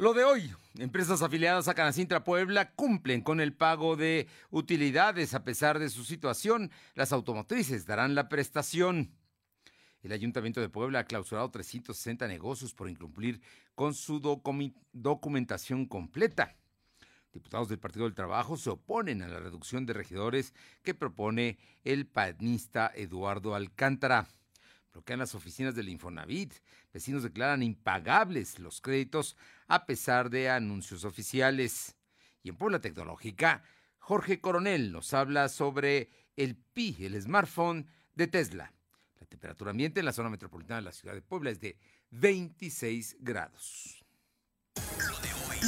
Lo de hoy, empresas afiliadas a Canacintra Puebla cumplen con el pago de utilidades a pesar de su situación. Las automotrices darán la prestación. El Ayuntamiento de Puebla ha clausurado 360 negocios por incumplir con su documentación completa. Diputados del Partido del Trabajo se oponen a la reducción de regidores que propone el panista Eduardo Alcántara bloquean las oficinas del Infonavit. Vecinos declaran impagables los créditos a pesar de anuncios oficiales. Y en Puebla Tecnológica, Jorge Coronel nos habla sobre el Pi, el smartphone de Tesla. La temperatura ambiente en la zona metropolitana de la ciudad de Puebla es de 26 grados.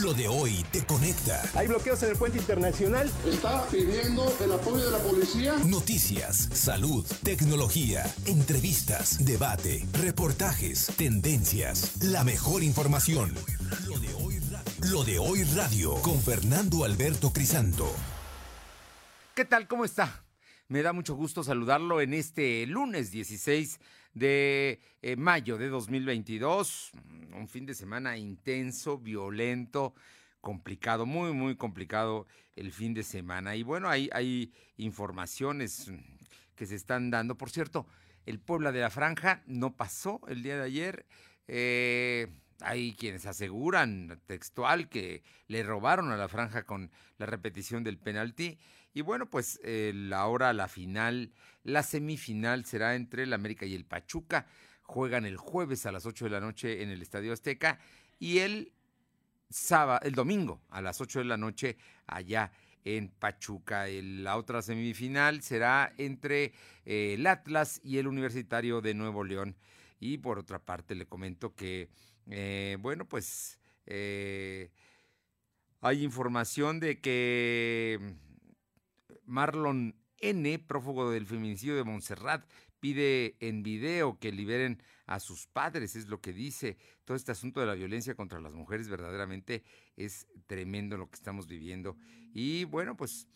Lo de hoy te conecta. Hay bloqueos en el puente internacional. Está pidiendo el apoyo de la policía. Noticias, salud, tecnología, entrevistas, debate, reportajes, tendencias, la mejor información. Lo de hoy radio, Lo de hoy radio con Fernando Alberto Crisanto. ¿Qué tal? ¿Cómo está? Me da mucho gusto saludarlo en este lunes 16 de eh, mayo de 2022. Un fin de semana intenso, violento, complicado, muy, muy complicado el fin de semana. Y bueno, hay, hay informaciones que se están dando. Por cierto, el Puebla de la Franja no pasó el día de ayer. Eh, hay quienes aseguran textual que le robaron a la franja con la repetición del penalti. Y bueno, pues la hora, la final, la semifinal será entre el América y el Pachuca. Juegan el jueves a las 8 de la noche en el Estadio Azteca y el sábado, el domingo a las 8 de la noche allá en Pachuca. la otra semifinal será entre eh, el Atlas y el Universitario de Nuevo León. Y por otra parte le comento que, eh, bueno, pues eh, hay información de que Marlon N., prófugo del feminicidio de Montserrat, pide en video que liberen a sus padres, es lo que dice. Todo este asunto de la violencia contra las mujeres verdaderamente es tremendo lo que estamos viviendo. Y bueno, pues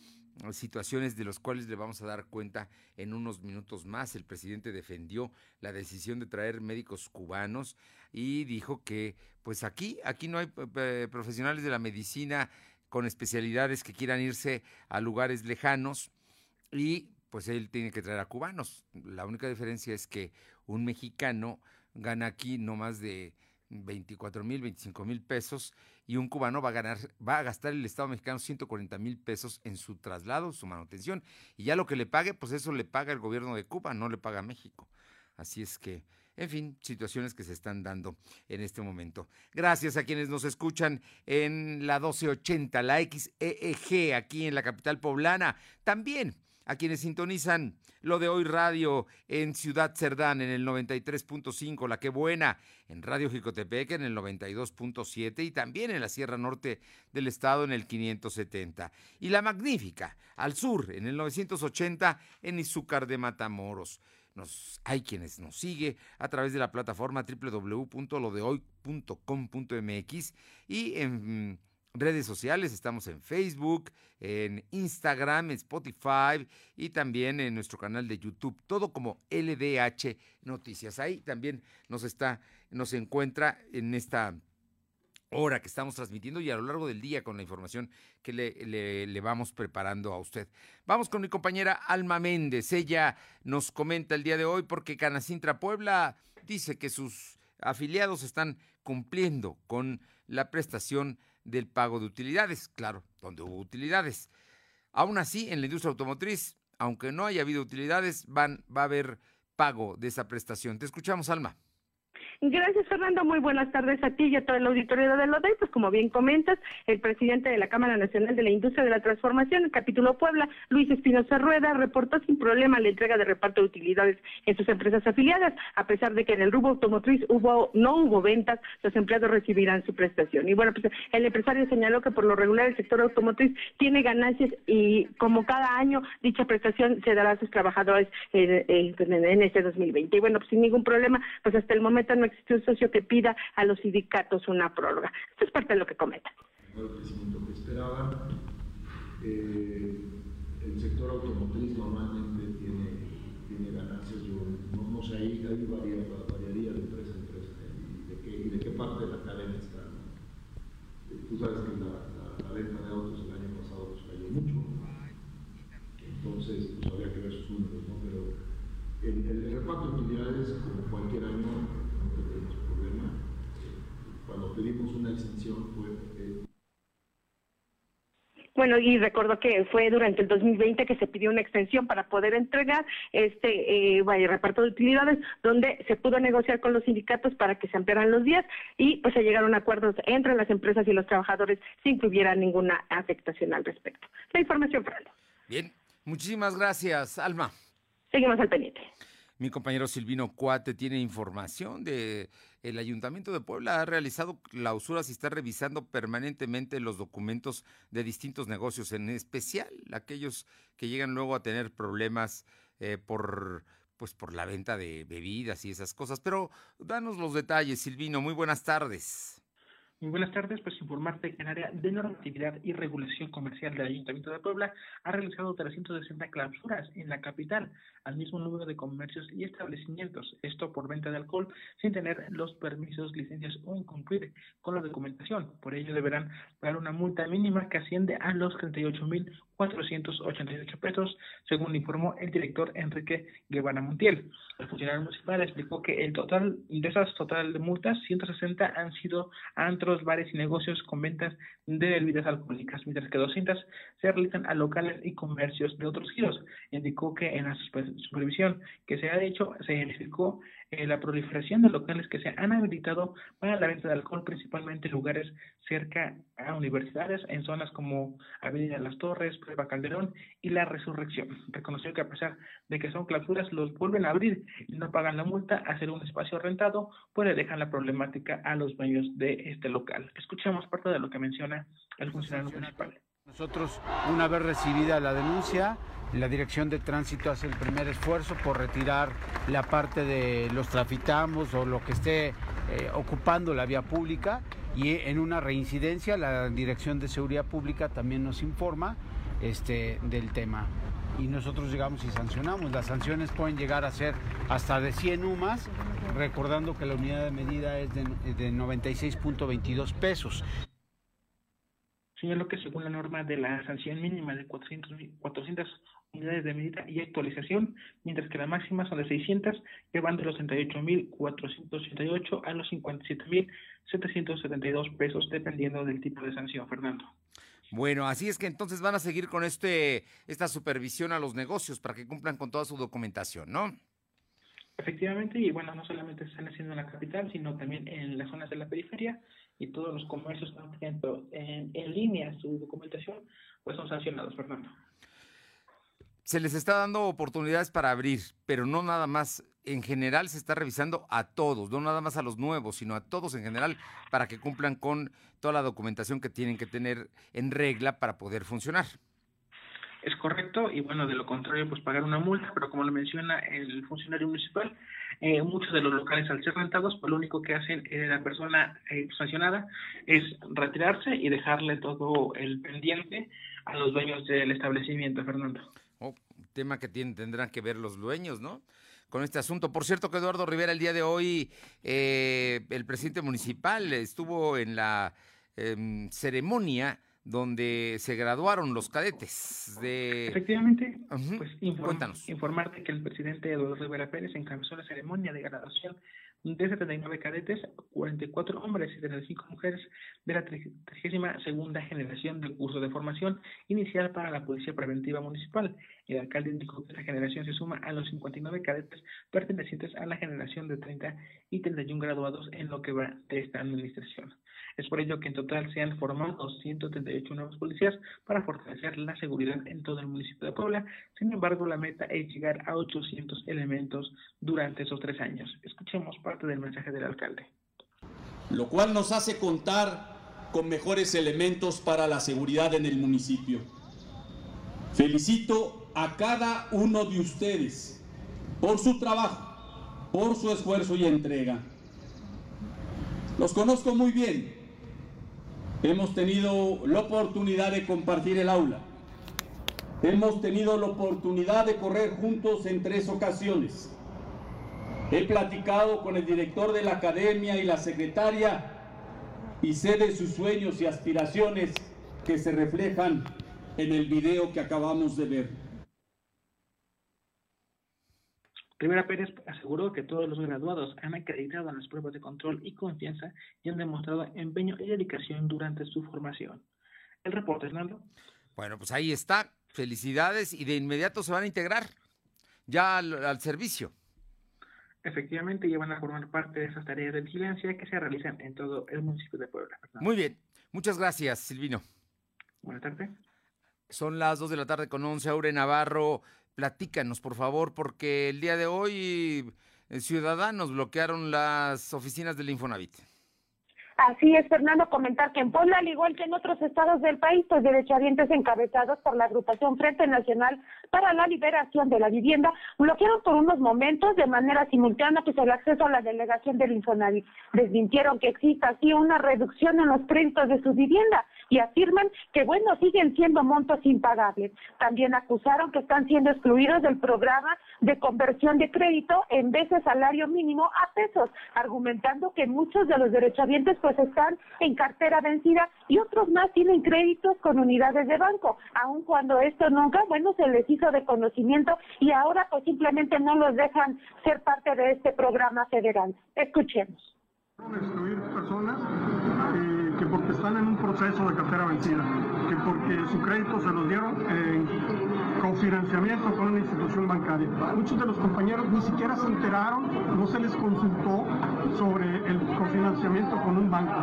situaciones de las cuales le vamos a dar cuenta en unos minutos más. El presidente defendió la decisión de traer médicos cubanos y dijo que pues aquí aquí no hay eh, profesionales de la medicina con especialidades que quieran irse a lugares lejanos y pues él tiene que traer a cubanos. La única diferencia es que un mexicano gana aquí no más de 24 mil, 25 mil pesos y un cubano va a ganar, va a gastar el Estado mexicano 140 mil pesos en su traslado, su manutención y ya lo que le pague, pues eso le paga el gobierno de Cuba, no le paga México. Así es que en fin, situaciones que se están dando en este momento. Gracias a quienes nos escuchan en la 1280, la XEEG, aquí en la capital poblana. También a quienes sintonizan lo de hoy radio en Ciudad Cerdán en el 93.5, La Que Buena, en Radio Jicotepec en el 92.7 y también en la Sierra Norte del Estado en el 570. Y La Magnífica, al sur, en el 980 en Izúcar de Matamoros hay quienes nos sigue a través de la plataforma www.lodehoy.com.mx y en redes sociales, estamos en Facebook, en Instagram, en Spotify y también en nuestro canal de YouTube, todo como LDH Noticias. Ahí también nos está, nos encuentra en esta hora que estamos transmitiendo y a lo largo del día con la información que le, vamos preparando a usted. Vamos con mi compañera Alma Méndez. Ella nos comenta el día de hoy porque Canacintra Puebla dice que sus afiliados están cumpliendo con la prestación del pago de utilidades. Claro, donde hubo utilidades. Aún así, en la industria automotriz, aunque no haya habido utilidades, van, va a haber pago de esa prestación. Te escuchamos, Alma. Gracias, Fernando. Muy buenas tardes a ti y a todo el auditorio de LODEI. Pues como bien comentas, el presidente de la Cámara Nacional de la Industria de la Transformación, el capítulo Puebla, Luis Espinosa Rueda, reportó sin problema la entrega de reparto de utilidades en sus empresas afiliadas, a pesar de que en el rubro automotriz hubo no hubo ventas, los empleados recibirán su prestación. Y bueno, pues el empresario señaló que por lo regular el sector automotriz tiene ganancias y como cada año dicha prestación se dará a sus trabajadores en, en, este 2020. Y bueno, pues sin ningún problema, pues hasta el momento no existe un socio que pida a los sindicatos una prórroga. Esto es parte de lo que comenta. El crecimiento que esperaban. Eh, el sector automotriz normalmente tiene, tiene ganancias, yo no, sé, ahí, variaría de empresa a empresa y de, qué, y de qué parte de la cadena está. tú sabes que la, venta de autos el año pasado pues, cayó mucho, entonces pues, habría que ver sus números, ¿no? Pero el, el, reparto de utilidades, como cualquier año, no tenemos problema. Cuando pedimos una extensión fue eh, bueno, y recuerdo que fue durante el 2020 que se pidió una extensión para poder entregar este eh, vaya, reparto de utilidades, donde se pudo negociar con los sindicatos para que se ampliaran los días y pues se llegaron a acuerdos entre las empresas y los trabajadores sin que hubiera ninguna afectación al respecto. La información, Fernando. Bien, muchísimas gracias, Alma. Seguimos al pendiente. Mi compañero Silvino Cuate tiene información de el Ayuntamiento de Puebla ha realizado clausuras y está revisando permanentemente los documentos de distintos negocios, en especial aquellos que llegan luego a tener problemas eh, por pues por la venta de bebidas y esas cosas. Pero danos los detalles, Silvino. Muy buenas tardes. Muy buenas tardes, pues informarte que el área de normatividad y regulación comercial del Ayuntamiento de Puebla ha realizado 360 clausuras en la capital al mismo número de comercios y establecimientos, esto por venta de alcohol sin tener los permisos, licencias o incumplir con la documentación. Por ello deberán pagar una multa mínima que asciende a los 38.488 pesos, según informó el director Enrique Guevara Montiel. El funcionario municipal explicó que el total de esas total de multas, 160 han sido antros, bares y negocios con ventas de bebidas alcohólicas, mientras que 200 se realizan a locales y comercios de otros giros. Indicó que en la supervisión que se ha hecho se identificó eh, la proliferación de locales que se han habilitado para la venta de alcohol, principalmente en lugares cerca a universidades, en zonas como Avenida Las Torres, Prueba Calderón y La Resurrección. Reconoció que a pesar de que son clausuras, los vuelven a abrir y no pagan la multa, hacer un espacio rentado, pues le dejan la problemática a los dueños de este local. Escuchamos parte de lo que menciona el funcionario municipal. Nosotros, una vez recibida la denuncia, la Dirección de Tránsito hace el primer esfuerzo por retirar la parte de los trafitamos o lo que esté eh, ocupando la vía pública y en una reincidencia la Dirección de Seguridad Pública también nos informa este, del tema. Y nosotros llegamos y sancionamos. Las sanciones pueden llegar a ser hasta de 100 UMAS, recordando que la unidad de medida es de, de 96.22 pesos. Señaló que según la norma de la sanción mínima de 400, 400 unidades de medida y actualización, mientras que la máxima son de 600, que van de los 38.488 a los 57.772 pesos, dependiendo del tipo de sanción, Fernando. Bueno, así es que entonces van a seguir con este esta supervisión a los negocios para que cumplan con toda su documentación, ¿no? Efectivamente, y bueno, no solamente están haciendo en la capital, sino también en las zonas de la periferia y todos los comercios están en, en línea su documentación, pues son sancionados, Fernando se les está dando oportunidades para abrir, pero no nada más. En general se está revisando a todos, no nada más a los nuevos, sino a todos en general, para que cumplan con toda la documentación que tienen que tener en regla para poder funcionar. Es correcto, y bueno, de lo contrario, pues pagar una multa, pero como lo menciona el funcionario municipal, eh, muchos de los locales al ser rentados, pues lo único que hacen eh, la persona eh, sancionada es retirarse y dejarle todo el pendiente a los dueños del establecimiento, Fernando. Oh, tema que tienen, tendrán que ver los dueños, ¿no? Con este asunto. Por cierto que Eduardo Rivera el día de hoy, eh, el presidente municipal, estuvo en la em, ceremonia donde se graduaron los cadetes de... Efectivamente, pues informarte que el presidente Eduardo Rivera Pérez encabezó la ceremonia de graduación de 79 cadetes, 44 hombres y 35 mujeres de la 32 segunda generación del curso de formación inicial para la Policía Preventiva Municipal. El alcalde indicó que esta generación se suma a los 59 cadetes pertenecientes a la generación de 30 y 31 graduados en lo que va de esta administración. Es por ello que en total se han formado 138 nuevos policías para fortalecer la seguridad en todo el municipio de Puebla. Sin embargo, la meta es llegar a 800 elementos durante esos tres años. Escuchemos parte del mensaje del alcalde. Lo cual nos hace contar con mejores elementos para la seguridad en el municipio. Felicito a cada uno de ustedes por su trabajo, por su esfuerzo y entrega. Los conozco muy bien, Hemos tenido la oportunidad de compartir el aula. Hemos tenido la oportunidad de correr juntos en tres ocasiones. He platicado con el director de la academia y la secretaria y sé de sus sueños y aspiraciones que se reflejan en el video que acabamos de ver. Rivera Pérez aseguró que todos los graduados han acreditado las pruebas de control y confianza y han demostrado empeño y dedicación durante su formación. El reporte, Hernando. Bueno, pues ahí está. Felicidades y de inmediato se van a integrar ya al, servicio. Efectivamente, ya van a formar parte de esas tareas de vigilancia que se realizan en todo el municipio de Puebla. Muy bien. Muchas gracias, Silvino. Buenas tardes. Son las 2 de la tarde con 11. Aure Navarro, platícanos, por favor, porque el día de hoy eh, ciudadanos bloquearon las oficinas del Infonavit. Así es, Fernando, comentar que en Puebla, al igual que en otros estados del país, pues derechohabientes encabezados por la agrupación Frente Nacional para la Liberación de la Vivienda bloquearon por unos momentos de manera simultánea pues el acceso a la delegación del Infonavit. Desmintieron que exista así una reducción en los créditos de su vivienda y afirman que, bueno, siguen siendo montos impagables. También acusaron que están siendo excluidos del programa de conversión de crédito en vez de salario mínimo a pesos, argumentando que muchos de los derechohabientes pues están en cartera vencida y otros más tienen créditos con unidades de banco, aun cuando esto nunca, bueno, se les hizo de conocimiento y ahora pues simplemente no los dejan ser parte de este programa federal. Escuchemos. Personas que porque están en un proceso de cartera vencida, que porque su crédito se los dieron en cofinanciamiento con una institución bancaria. Muchos de los compañeros ni siquiera se enteraron, no se les consultó sobre el cofinanciamiento con un banco.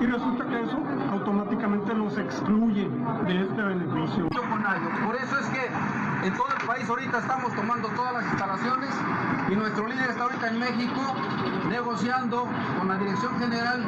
Y resulta que eso automáticamente los excluye de este beneficio. Por eso es que en todo el país ahorita estamos tomando todas las instalaciones y nuestro líder está ahorita en México negociando con la Dirección General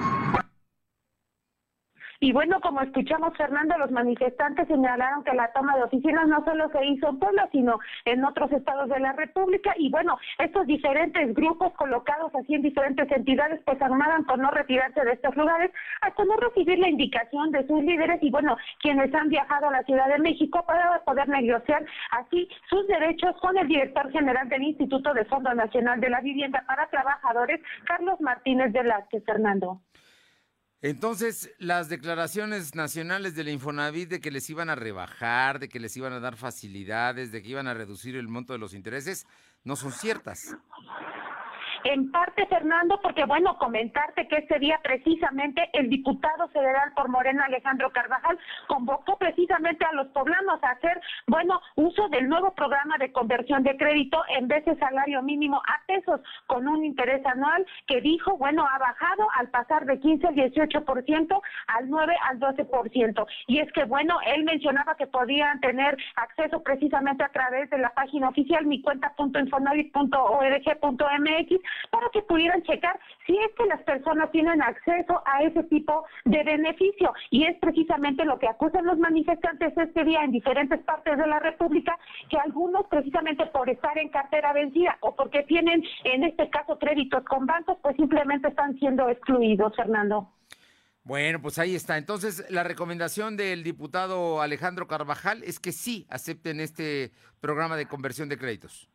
y bueno, como escuchamos, Fernando, los manifestantes señalaron que la toma de oficinas no solo se hizo en Puebla, sino en otros estados de la República. Y bueno, estos diferentes grupos colocados así en diferentes entidades, pues armaron por no retirarse de estos lugares hasta no recibir la indicación de sus líderes y bueno, quienes han viajado a la Ciudad de México para poder negociar así sus derechos con el director general del Instituto de Fondo Nacional de la Vivienda para Trabajadores, Carlos Martínez de Lázquez, Fernando. Entonces, las declaraciones nacionales del Infonavit de que les iban a rebajar, de que les iban a dar facilidades, de que iban a reducir el monto de los intereses, no son ciertas. En parte, Fernando, porque bueno, comentarte que este día precisamente el diputado federal por Morena, Alejandro Carvajal, convocó precisamente a los poblanos a hacer, bueno, uso del nuevo programa de conversión de crédito en vez de salario mínimo a pesos, con un interés anual que dijo, bueno, ha bajado al pasar de 15 al 18% al 9 al 12%. Y es que, bueno, él mencionaba que podían tener acceso precisamente a través de la página oficial mi cuenta.infonavit.org.mx para que pudieran checar si es que las personas tienen acceso a ese tipo de beneficio. Y es precisamente lo que acusan los manifestantes este día en diferentes partes de la República, que algunos precisamente por estar en cartera vencida o porque tienen en este caso créditos con bancos, pues simplemente están siendo excluidos, Fernando. Bueno, pues ahí está. Entonces, la recomendación del diputado Alejandro Carvajal es que sí acepten este programa de conversión de créditos.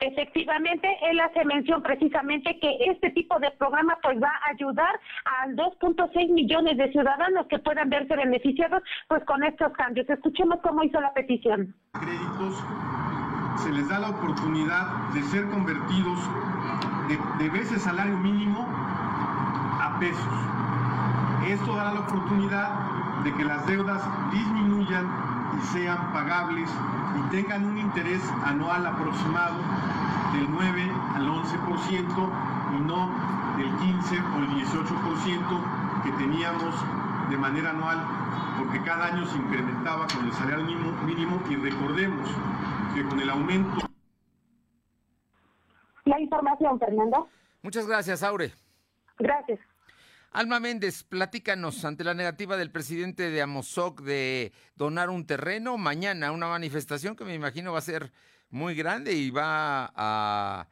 Efectivamente, él hace mención precisamente que este tipo de programa pues va a ayudar a 2.6 millones de ciudadanos que puedan verse beneficiados pues con estos cambios. Escuchemos cómo hizo la petición. Créditos se les da la oportunidad de ser convertidos de, veces salario mínimo a pesos. Esto dará la oportunidad de que las deudas disminuyan sean pagables y tengan un interés anual aproximado del 9 al 11% y no del 15 o el 18% que teníamos de manera anual, porque cada año se incrementaba con el salario mínimo, mínimo y recordemos que con el aumento... La información, Fernando. Muchas gracias, Aure. Gracias. Alma Méndez, platícanos ante la negativa del presidente de Amozoc de donar un terreno mañana, una manifestación que me imagino va a ser muy grande y va a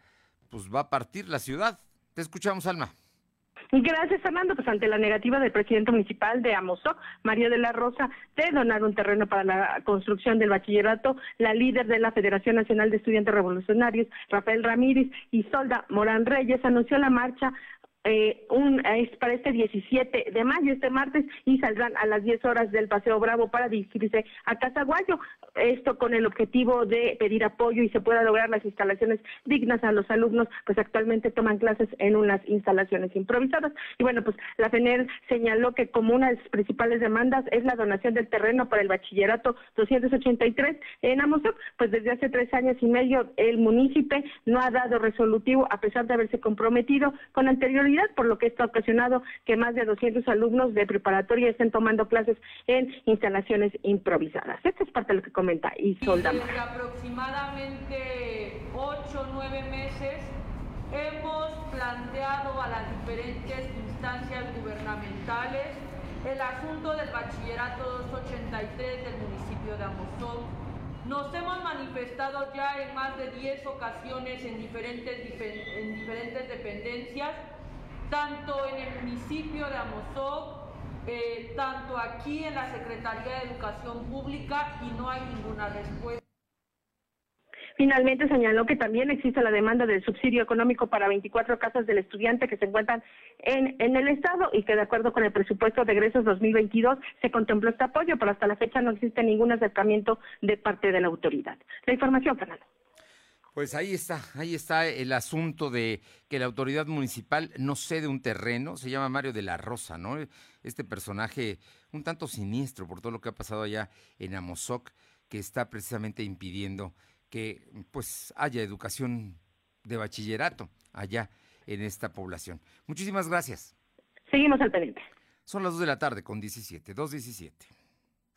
pues va a partir la ciudad. Te escuchamos, Alma. Gracias, Fernando. Pues ante la negativa del presidente municipal de Amozoc, María de la Rosa, de donar un terreno para la construcción del bachillerato, la líder de la Federación Nacional de Estudiantes Revolucionarios, Rafael Ramírez y Solda Morán Reyes, anunció la marcha eh, un, es para este 17 de mayo, este martes, y saldrán a las 10 horas del Paseo Bravo para dirigirse a Casaguayo. Esto con el objetivo de pedir apoyo y se pueda lograr las instalaciones dignas a los alumnos, pues actualmente toman clases en unas instalaciones improvisadas. Y bueno, pues la FENER señaló que como una de sus principales demandas es la donación del terreno para el bachillerato 283 en Amozoc, pues desde hace tres años y medio el municipio no ha dado resolutivo a pesar de haberse comprometido con por lo que esto ha ocasionado que más de 200 alumnos de preparatoria estén tomando clases en instalaciones improvisadas. Esta es parte de lo que comenta Isolda. Desde aproximadamente ocho o nueve meses hemos planteado a las diferentes instancias gubernamentales el asunto del bachillerato 283 del municipio de Amozoc. Nos hemos manifestado ya en más de 10 ocasiones en diferentes, en diferentes dependencias, tanto en el municipio de Amozoc, eh, tanto aquí en la Secretaría de Educación Pública y no hay ninguna respuesta. Finalmente señaló que también existe la demanda del subsidio económico para 24 casas del estudiante que se encuentran en, en el Estado y que de acuerdo con el presupuesto de egresos 2022 se contempló este apoyo, pero hasta la fecha no existe ningún acercamiento de parte de la autoridad. La información, Fernando. Pues ahí está, ahí está el asunto de que la autoridad municipal no cede un terreno, se llama Mario de la Rosa, ¿no? Este personaje un tanto siniestro por todo lo que ha pasado allá en Amozoc, que está precisamente impidiendo que pues haya educación de bachillerato allá en esta población. Muchísimas gracias. Seguimos al pendiente. Son las 2 de la tarde con 17, 2.17.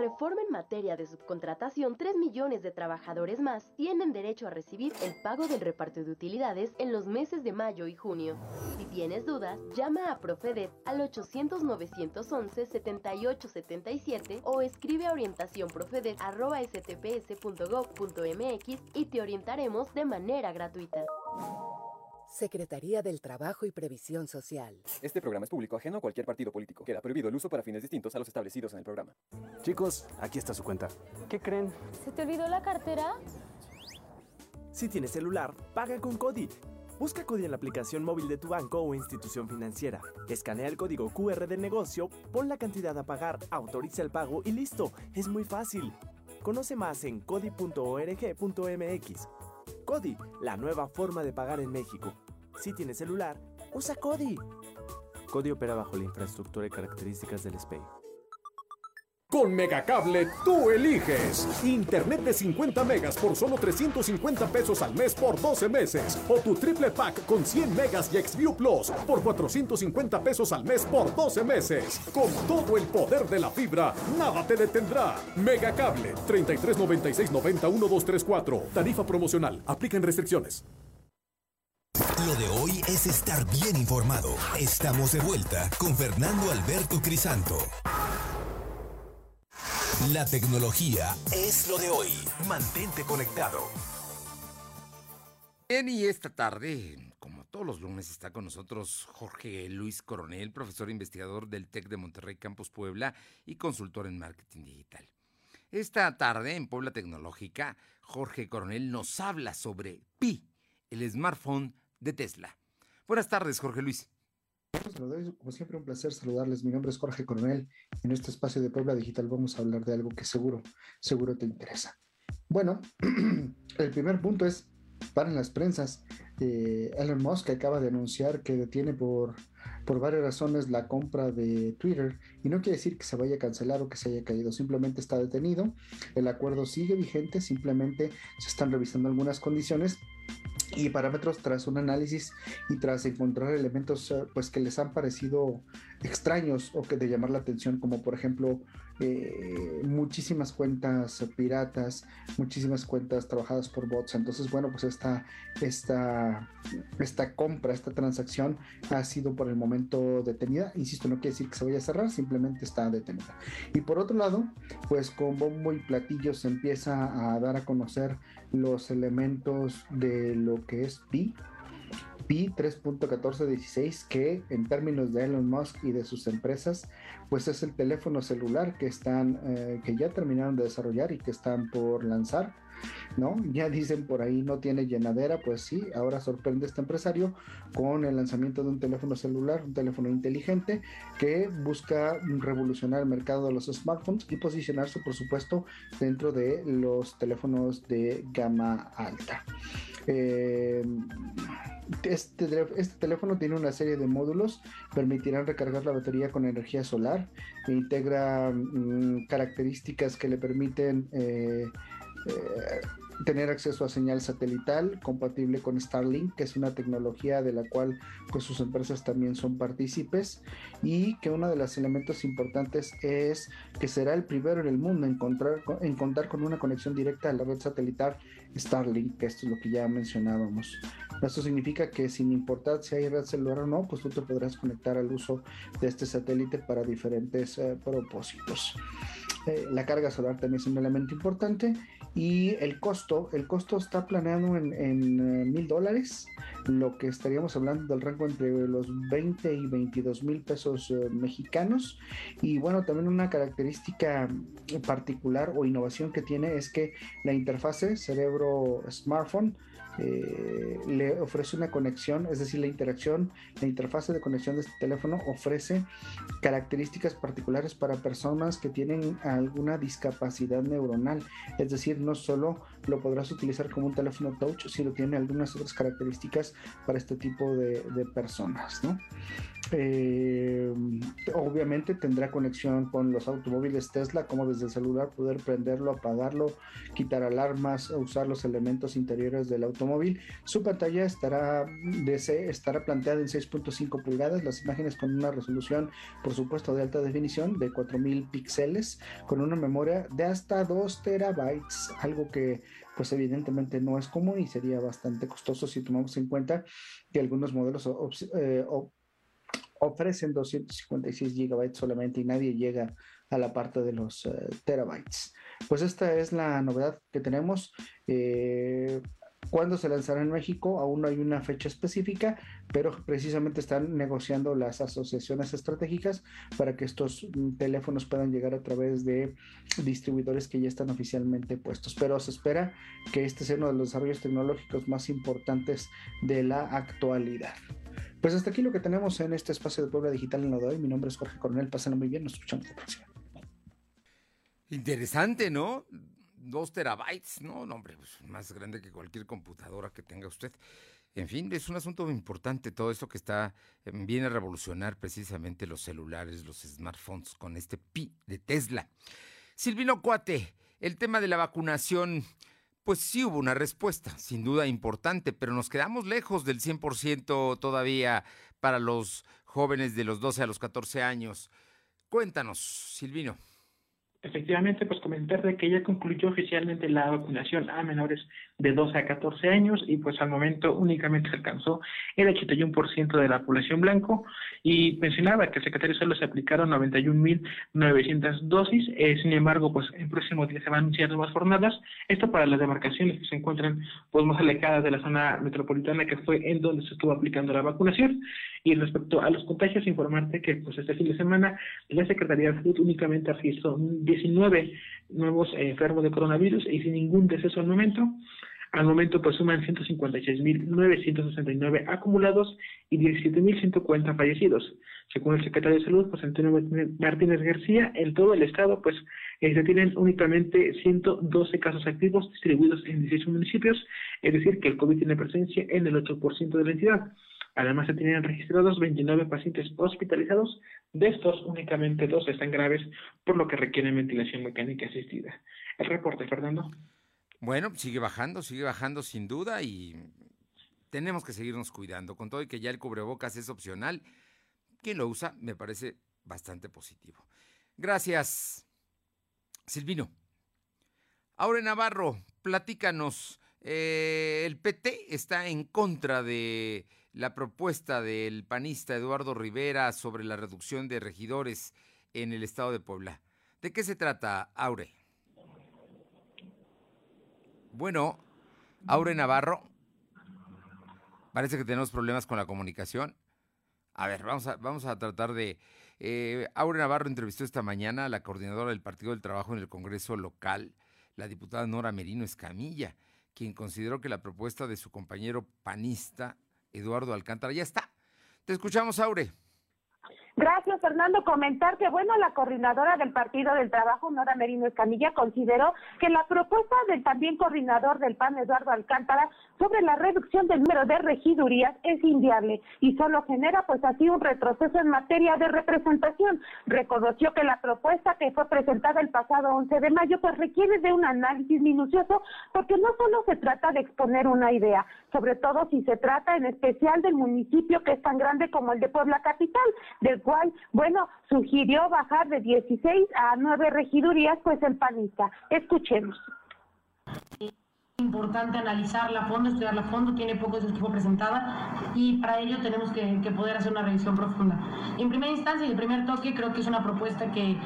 Reforma en materia de subcontratación, 3 millones de trabajadores más tienen derecho a recibir el pago del reparto de utilidades en los meses de mayo y junio. Si tienes dudas, llama a Profedet al 800-911-7877 o escribe a orientacionprofedet.stps.gov.mx y te orientaremos de manera gratuita. Secretaría del Trabajo y Previsión Social. Este programa es público ajeno a cualquier partido político. Queda prohibido el uso para fines distintos a los establecidos en el programa. Chicos, aquí está su cuenta. ¿Qué creen? ¿Se te olvidó la cartera? Si tienes celular, paga con Cody. Busca Cody en la aplicación móvil de tu banco o institución financiera. Escanea el código QR del negocio, pon la cantidad a pagar, autoriza el pago y listo. Es muy fácil. Conoce más en cody.org.mx. Cody, la nueva forma de pagar en México. Si tienes celular, usa Cody. Cody opera bajo la infraestructura y características del SPEI. Con Megacable tú eliges. Internet de 50 megas por solo 350 pesos al mes por 12 meses. O tu triple pack con 100 megas y XView Plus por 450 pesos al mes por 12 meses. Con todo el poder de la fibra, nada te detendrá. Megacable 33 96 90 1234. Tarifa promocional. Aplican restricciones. Lo de hoy es estar bien informado. Estamos de vuelta con Fernando Alberto Crisanto. La tecnología es lo de hoy. Mantente conectado. Bien, y esta tarde, como todos los lunes, está con nosotros Jorge Luis Coronel, profesor investigador del TEC de Monterrey Campus Puebla y consultor en marketing digital. Esta tarde, en Puebla Tecnológica, Jorge Coronel nos habla sobre Pi, el smartphone de Tesla. Buenas tardes, Jorge Luis. Como siempre, un placer saludarles. Mi nombre es Jorge Coronel. En este espacio de Puebla Digital vamos a hablar de algo que seguro, seguro te interesa. Bueno, el primer punto es, para las prensas, eh, Elon Musk acaba de anunciar que detiene por, por varias razones la compra de Twitter y no quiere decir que se vaya a cancelar o que se haya caído, simplemente está detenido, el acuerdo sigue vigente, simplemente se están revisando algunas condiciones y parámetros tras un análisis y tras encontrar elementos pues que les han parecido extraños o que de llamar la atención como por ejemplo eh, muchísimas cuentas piratas muchísimas cuentas trabajadas por bots entonces bueno pues esta esta esta compra esta transacción ha sido por el momento detenida insisto no quiere decir que se vaya a cerrar simplemente está detenida y por otro lado pues con bombo y platillo se empieza a dar a conocer los elementos de lo que es Pi. Pi 3.1416, que en términos de Elon Musk y de sus empresas, pues es el teléfono celular que están, eh, que ya terminaron de desarrollar y que están por lanzar ¿no? Ya dicen por ahí no tiene llenadera, pues sí, ahora sorprende este empresario con el lanzamiento de un teléfono celular, un teléfono inteligente que busca revolucionar el mercado de los smartphones y posicionarse, por supuesto, dentro de los teléfonos de gama alta. Eh, este, este, teléfono tiene una serie de módulos, permitirán recargar la batería con energía solar, integra mm, características que le permiten eh, eh, tener acceso a señal satelital compatible con Starlink, que es una tecnología de la cual pues sus empresas también son partícipes y que uno de los elementos importantes es que será el primero en el mundo en, encontrar, en contar con una conexión directa a la red satelital Starlink, que esto es lo que ya mencionábamos. Esto significa que sin importar si hay red celular o no, pues tú te podrás conectar al uso de este satélite para diferentes eh, propósitos. Eh, la carga solar también es un elemento importante y el costo, el costo está planeado en, eh, mil dólares, lo que estaríamos hablando del rango entre los 20 y 22 mil pesos eh, mexicanos. Y bueno, también una característica particular o innovación que tiene es que la interfase cerebro-smartphone eh, le ofrece una conexión, es decir, la interacción, la interfase de conexión de este teléfono ofrece características particulares para personas que tienen alguna discapacidad neuronal, es decir, no solo lo podrás utilizar como un teléfono touch, sino tiene algunas otras características para este tipo de, personas, eh, obviamente tendrá conexión con los automóviles Tesla, como desde el celular poder prenderlo, apagarlo, quitar alarmas, usar los elementos interiores del automóvil móvil. Su pantalla estará, estará planteada en 6.5 pulgadas, las imágenes con una resolución, por supuesto, de alta definición de 4000 píxeles, con una memoria de hasta 2 terabytes, algo que pues evidentemente no es común y sería bastante costoso si tomamos en cuenta que algunos modelos eh, ofrecen 256 gigabytes solamente y nadie llega a la parte de los eh, terabytes. Pues esta es la novedad que tenemos. Eh, ¿Cuándo se lanzará en México? Aún no hay una fecha específica, pero precisamente están negociando las asociaciones estratégicas para que estos mm, teléfonos puedan llegar a través de distribuidores que ya están oficialmente puestos. Pero se espera que este sea uno de los desarrollos tecnológicos más importantes de la actualidad. Pues hasta aquí lo que tenemos en este espacio de Puebla Digital en lo de hoy. Mi nombre es Jorge Coronel. Pásenlo muy bien. Nos escuchamos la próxima. Interesante, ¿no? dos terabytes, no, no, hombre, pues más grande que cualquier computadora que tenga usted. En fin, es un asunto importante todo esto que está, em, viene a revolucionar precisamente los celulares, los smartphones con este pi de Tesla. Silvino Cuate, el tema de la vacunación, pues sí hubo una respuesta, sin duda importante, pero nos quedamos lejos del 100% todavía para los jóvenes de los 12 a los 14 años. Cuéntanos, Silvino. Efectivamente, pues comentar de que ya concluyó oficialmente la vacunación a menores de 12 a 14 años y pues al momento únicamente se alcanzó el 81% de la población blanco. Y mencionaba que el secretario solo se aplicaron 91.900 dosis, eh, sin embargo, pues en próximo día se van a anunciar nuevas jornadas, esto para las demarcaciones que se encuentran pues más alejadas de la zona metropolitana que fue en donde se estuvo aplicando la vacunación y respecto a los contagios, informarte que pues este fin de semana la Secretaría de Salud únicamente registró 19 nuevos enfermos de coronavirus y sin ningún deceso al momento. Al momento pues suman 156.969 acumulados y 17.140 fallecidos. Según el secretario de Salud, pues Antonio Martínez García, en todo el estado pues eh, se tienen únicamente 112 casos activos distribuidos en 16 municipios, es decir que el COVID tiene presencia en el 8% de la entidad. Además, se tienen registrados 29 pacientes hospitalizados. De estos, únicamente dos están graves, por lo que requieren ventilación mecánica asistida. El reporte, Fernando. Bueno, sigue bajando, sigue bajando sin duda y tenemos que seguirnos cuidando. Con todo y que ya el cubrebocas es opcional, quien lo usa me parece bastante positivo. Gracias, Silvino. Ahora Navarro, platícanos. Eh, el PT está en contra de la propuesta del panista Eduardo Rivera sobre la reducción de regidores en el estado de Puebla. ¿De qué se trata, Aure? Bueno, Aure Navarro. Parece que tenemos problemas con la comunicación. A ver, vamos a, vamos a tratar de... Eh, Aure Navarro entrevistó esta mañana a la coordinadora del Partido del Trabajo en el Congreso local, la diputada Nora Merino Escamilla, quien consideró que la propuesta de su compañero panista, Eduardo Alcántara, ya está. Te escuchamos, Aure. Gracias, Fernando. Comentar que, bueno, la coordinadora del Partido del Trabajo, Nora Merino Escamilla, consideró que la propuesta del también coordinador del PAN, Eduardo Alcántara, sobre la reducción del número de regidurías es inviable y solo genera, pues así, un retroceso en materia de representación. Reconoció que la propuesta que fue presentada el pasado 11 de mayo, pues requiere de un análisis minucioso, porque no solo se trata de exponer una idea, sobre todo si se trata en especial del municipio que es tan grande como el de Puebla Capital, del cual, bueno, sugirió bajar de 16 a 9 regidurías, pues el panista. Escuchemos importante analizarla a fondo, estudiarla a fondo, tiene poco de equipo presentada y para ello tenemos que, poder hacer una revisión profunda. En primera instancia y el primer toque creo que es una propuesta que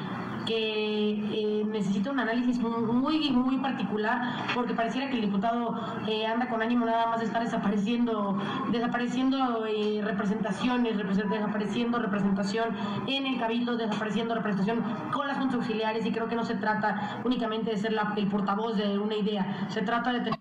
que eh, necesita un análisis muy, muy particular, porque pareciera que el diputado eh, anda con ánimo nada más de estar desapareciendo, desapareciendo eh, representaciones, desapareciendo representación en el cabildo, desapareciendo representación con las juntas auxiliares, y creo que no se trata únicamente de ser la, el portavoz de una idea, se trata de tener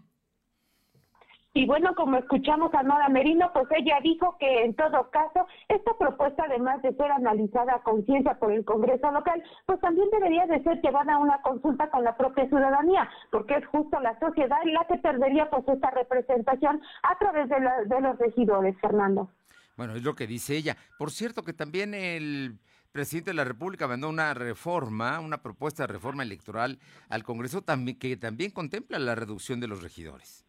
y bueno, como escuchamos a Nora Merino, pues ella dijo que en todo caso, esta propuesta, además de ser analizada a conciencia por el Congreso local, pues también debería de ser llevada a una consulta con la propia ciudadanía, porque es justo la sociedad la que perdería pues esta representación a través de, de los regidores, Fernando. Bueno, es lo que dice ella. Por cierto, que también el presidente de la República mandó una reforma, una propuesta de reforma electoral al Congreso que también contempla la reducción de los regidores.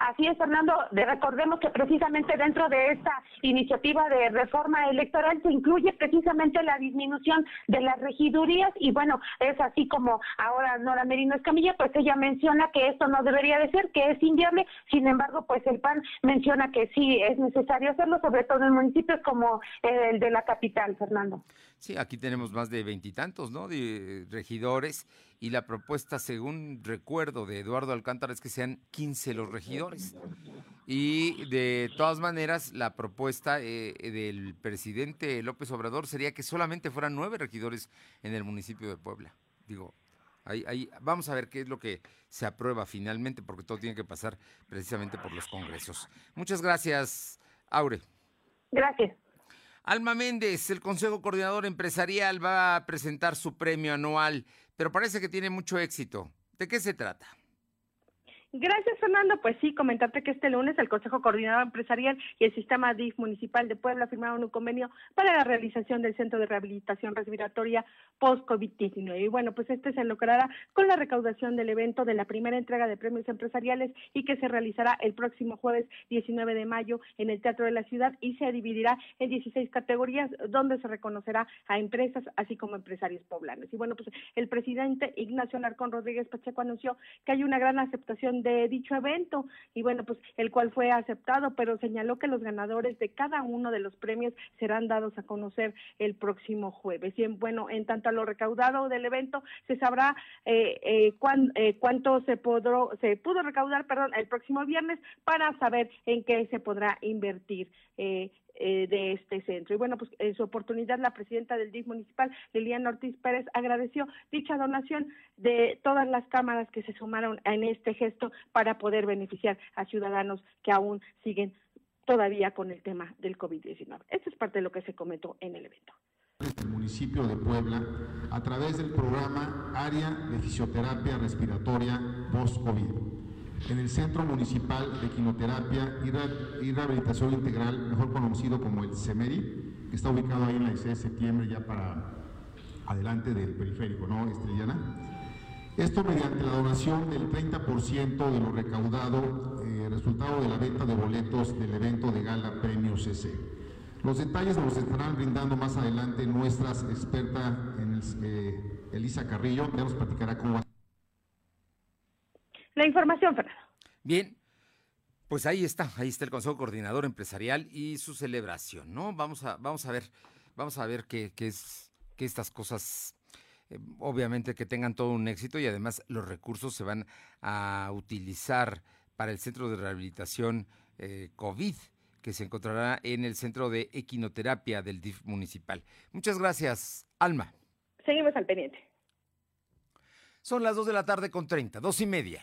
Así es, Fernando. recordemos que precisamente dentro de esta iniciativa de reforma electoral se incluye precisamente la disminución de las regidurías y bueno, es así como ahora Nora Merino Escamilla, pues ella menciona que esto no debería de ser, que es inviable. Sin embargo, pues el PAN menciona que sí es necesario hacerlo, sobre todo en municipios como el de la capital, Fernando. Sí, aquí tenemos más de veintitantos, ¿no? De regidores y la propuesta, según recuerdo de Eduardo Alcántara, es que sean 15 los regidores. Y de todas maneras, la propuesta eh, del presidente López Obrador sería que solamente fueran nueve regidores en el municipio de Puebla. Digo, ahí, ahí vamos a ver qué es lo que se aprueba finalmente, porque todo tiene que pasar precisamente por los congresos. Muchas gracias, Aure. Gracias. Alma Méndez, el Consejo Coordinador Empresarial va a presentar su premio anual, pero parece que tiene mucho éxito. ¿De qué se trata? Gracias, Fernando. Pues sí, comentarte que este lunes el Consejo Coordinador Empresarial y el Sistema DIF Municipal de Puebla firmaron un convenio para la realización del Centro de Rehabilitación Respiratoria post-COVID-19. Y bueno, pues este se logrará con la recaudación del evento de la primera entrega de premios empresariales y que se realizará el próximo jueves 19 de mayo en el Teatro de la Ciudad y se dividirá en 16 categorías donde se reconocerá a empresas así como empresarios poblanos. Y bueno, pues el presidente Ignacio Alarcón Rodríguez Pacheco anunció que hay una gran aceptación de dicho evento y bueno, pues el cual fue aceptado, pero señaló que los ganadores de cada uno de los premios serán dados a conocer el próximo jueves. Y bueno, en tanto a lo recaudado del evento, se sabrá eh, eh, eh, cuánto se, podró, se pudo recaudar perdón, el próximo viernes para saber en qué se podrá invertir. Eh, de este centro. Y bueno, pues en su oportunidad la presidenta del DIF municipal, Liliana Ortiz Pérez, agradeció dicha donación de todas las cámaras que se sumaron en este gesto para poder beneficiar a ciudadanos que aún siguen todavía con el tema del COVID-19. Esto es parte de lo que se comentó en el evento. El municipio de Puebla, a través del programa Área de Fisioterapia Respiratoria Post-COVID en el Centro Municipal de Quinoterapia y Rehabilitación Integral, mejor conocido como el CEMERI, que está ubicado ahí en la IC de septiembre, ya para adelante del periférico, ¿no, Estrellana? Esto mediante la donación del 30% de lo recaudado, eh, resultado de la venta de boletos del evento de gala Premio CC. Los detalles nos estarán brindando más adelante nuestra experta en el, eh, Elisa Carrillo, ya nos platicará cómo va la información, Fernando. Bien, pues ahí está, ahí está el Consejo Coordinador Empresarial y su celebración, ¿no? Vamos a, vamos a ver, vamos a ver que, es, que estas cosas, eh, obviamente que tengan todo un éxito y además los recursos se van a utilizar para el Centro de Rehabilitación eh, COVID que se encontrará en el centro de equinoterapia del DIF municipal. Muchas gracias, Alma. Seguimos al pendiente. Son las 2 de la tarde con 30, dos y media.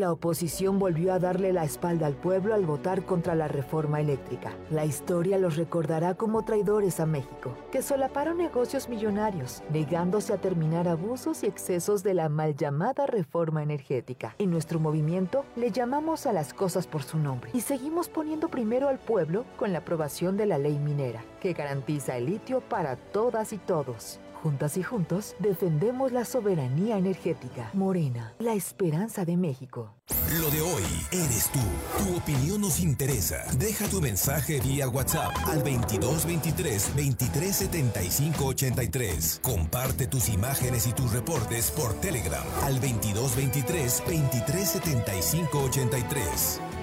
La oposición volvió a darle la espalda al pueblo al votar contra la reforma eléctrica. La historia los recordará como traidores a México, que solaparon negocios millonarios, negándose a terminar abusos y excesos de la mal llamada reforma energética. En nuestro movimiento le llamamos a las cosas por su nombre y seguimos poniendo primero al pueblo con la aprobación de la ley minera, que garantiza el litio para todas y todos. Juntas y juntos defendemos la soberanía energética. Morena, la esperanza de México. Lo de hoy eres tú. Tu opinión nos interesa. Deja tu mensaje vía WhatsApp al 2223 2375 83. Comparte tus imágenes y tus reportes por Telegram al 2223 2375 83.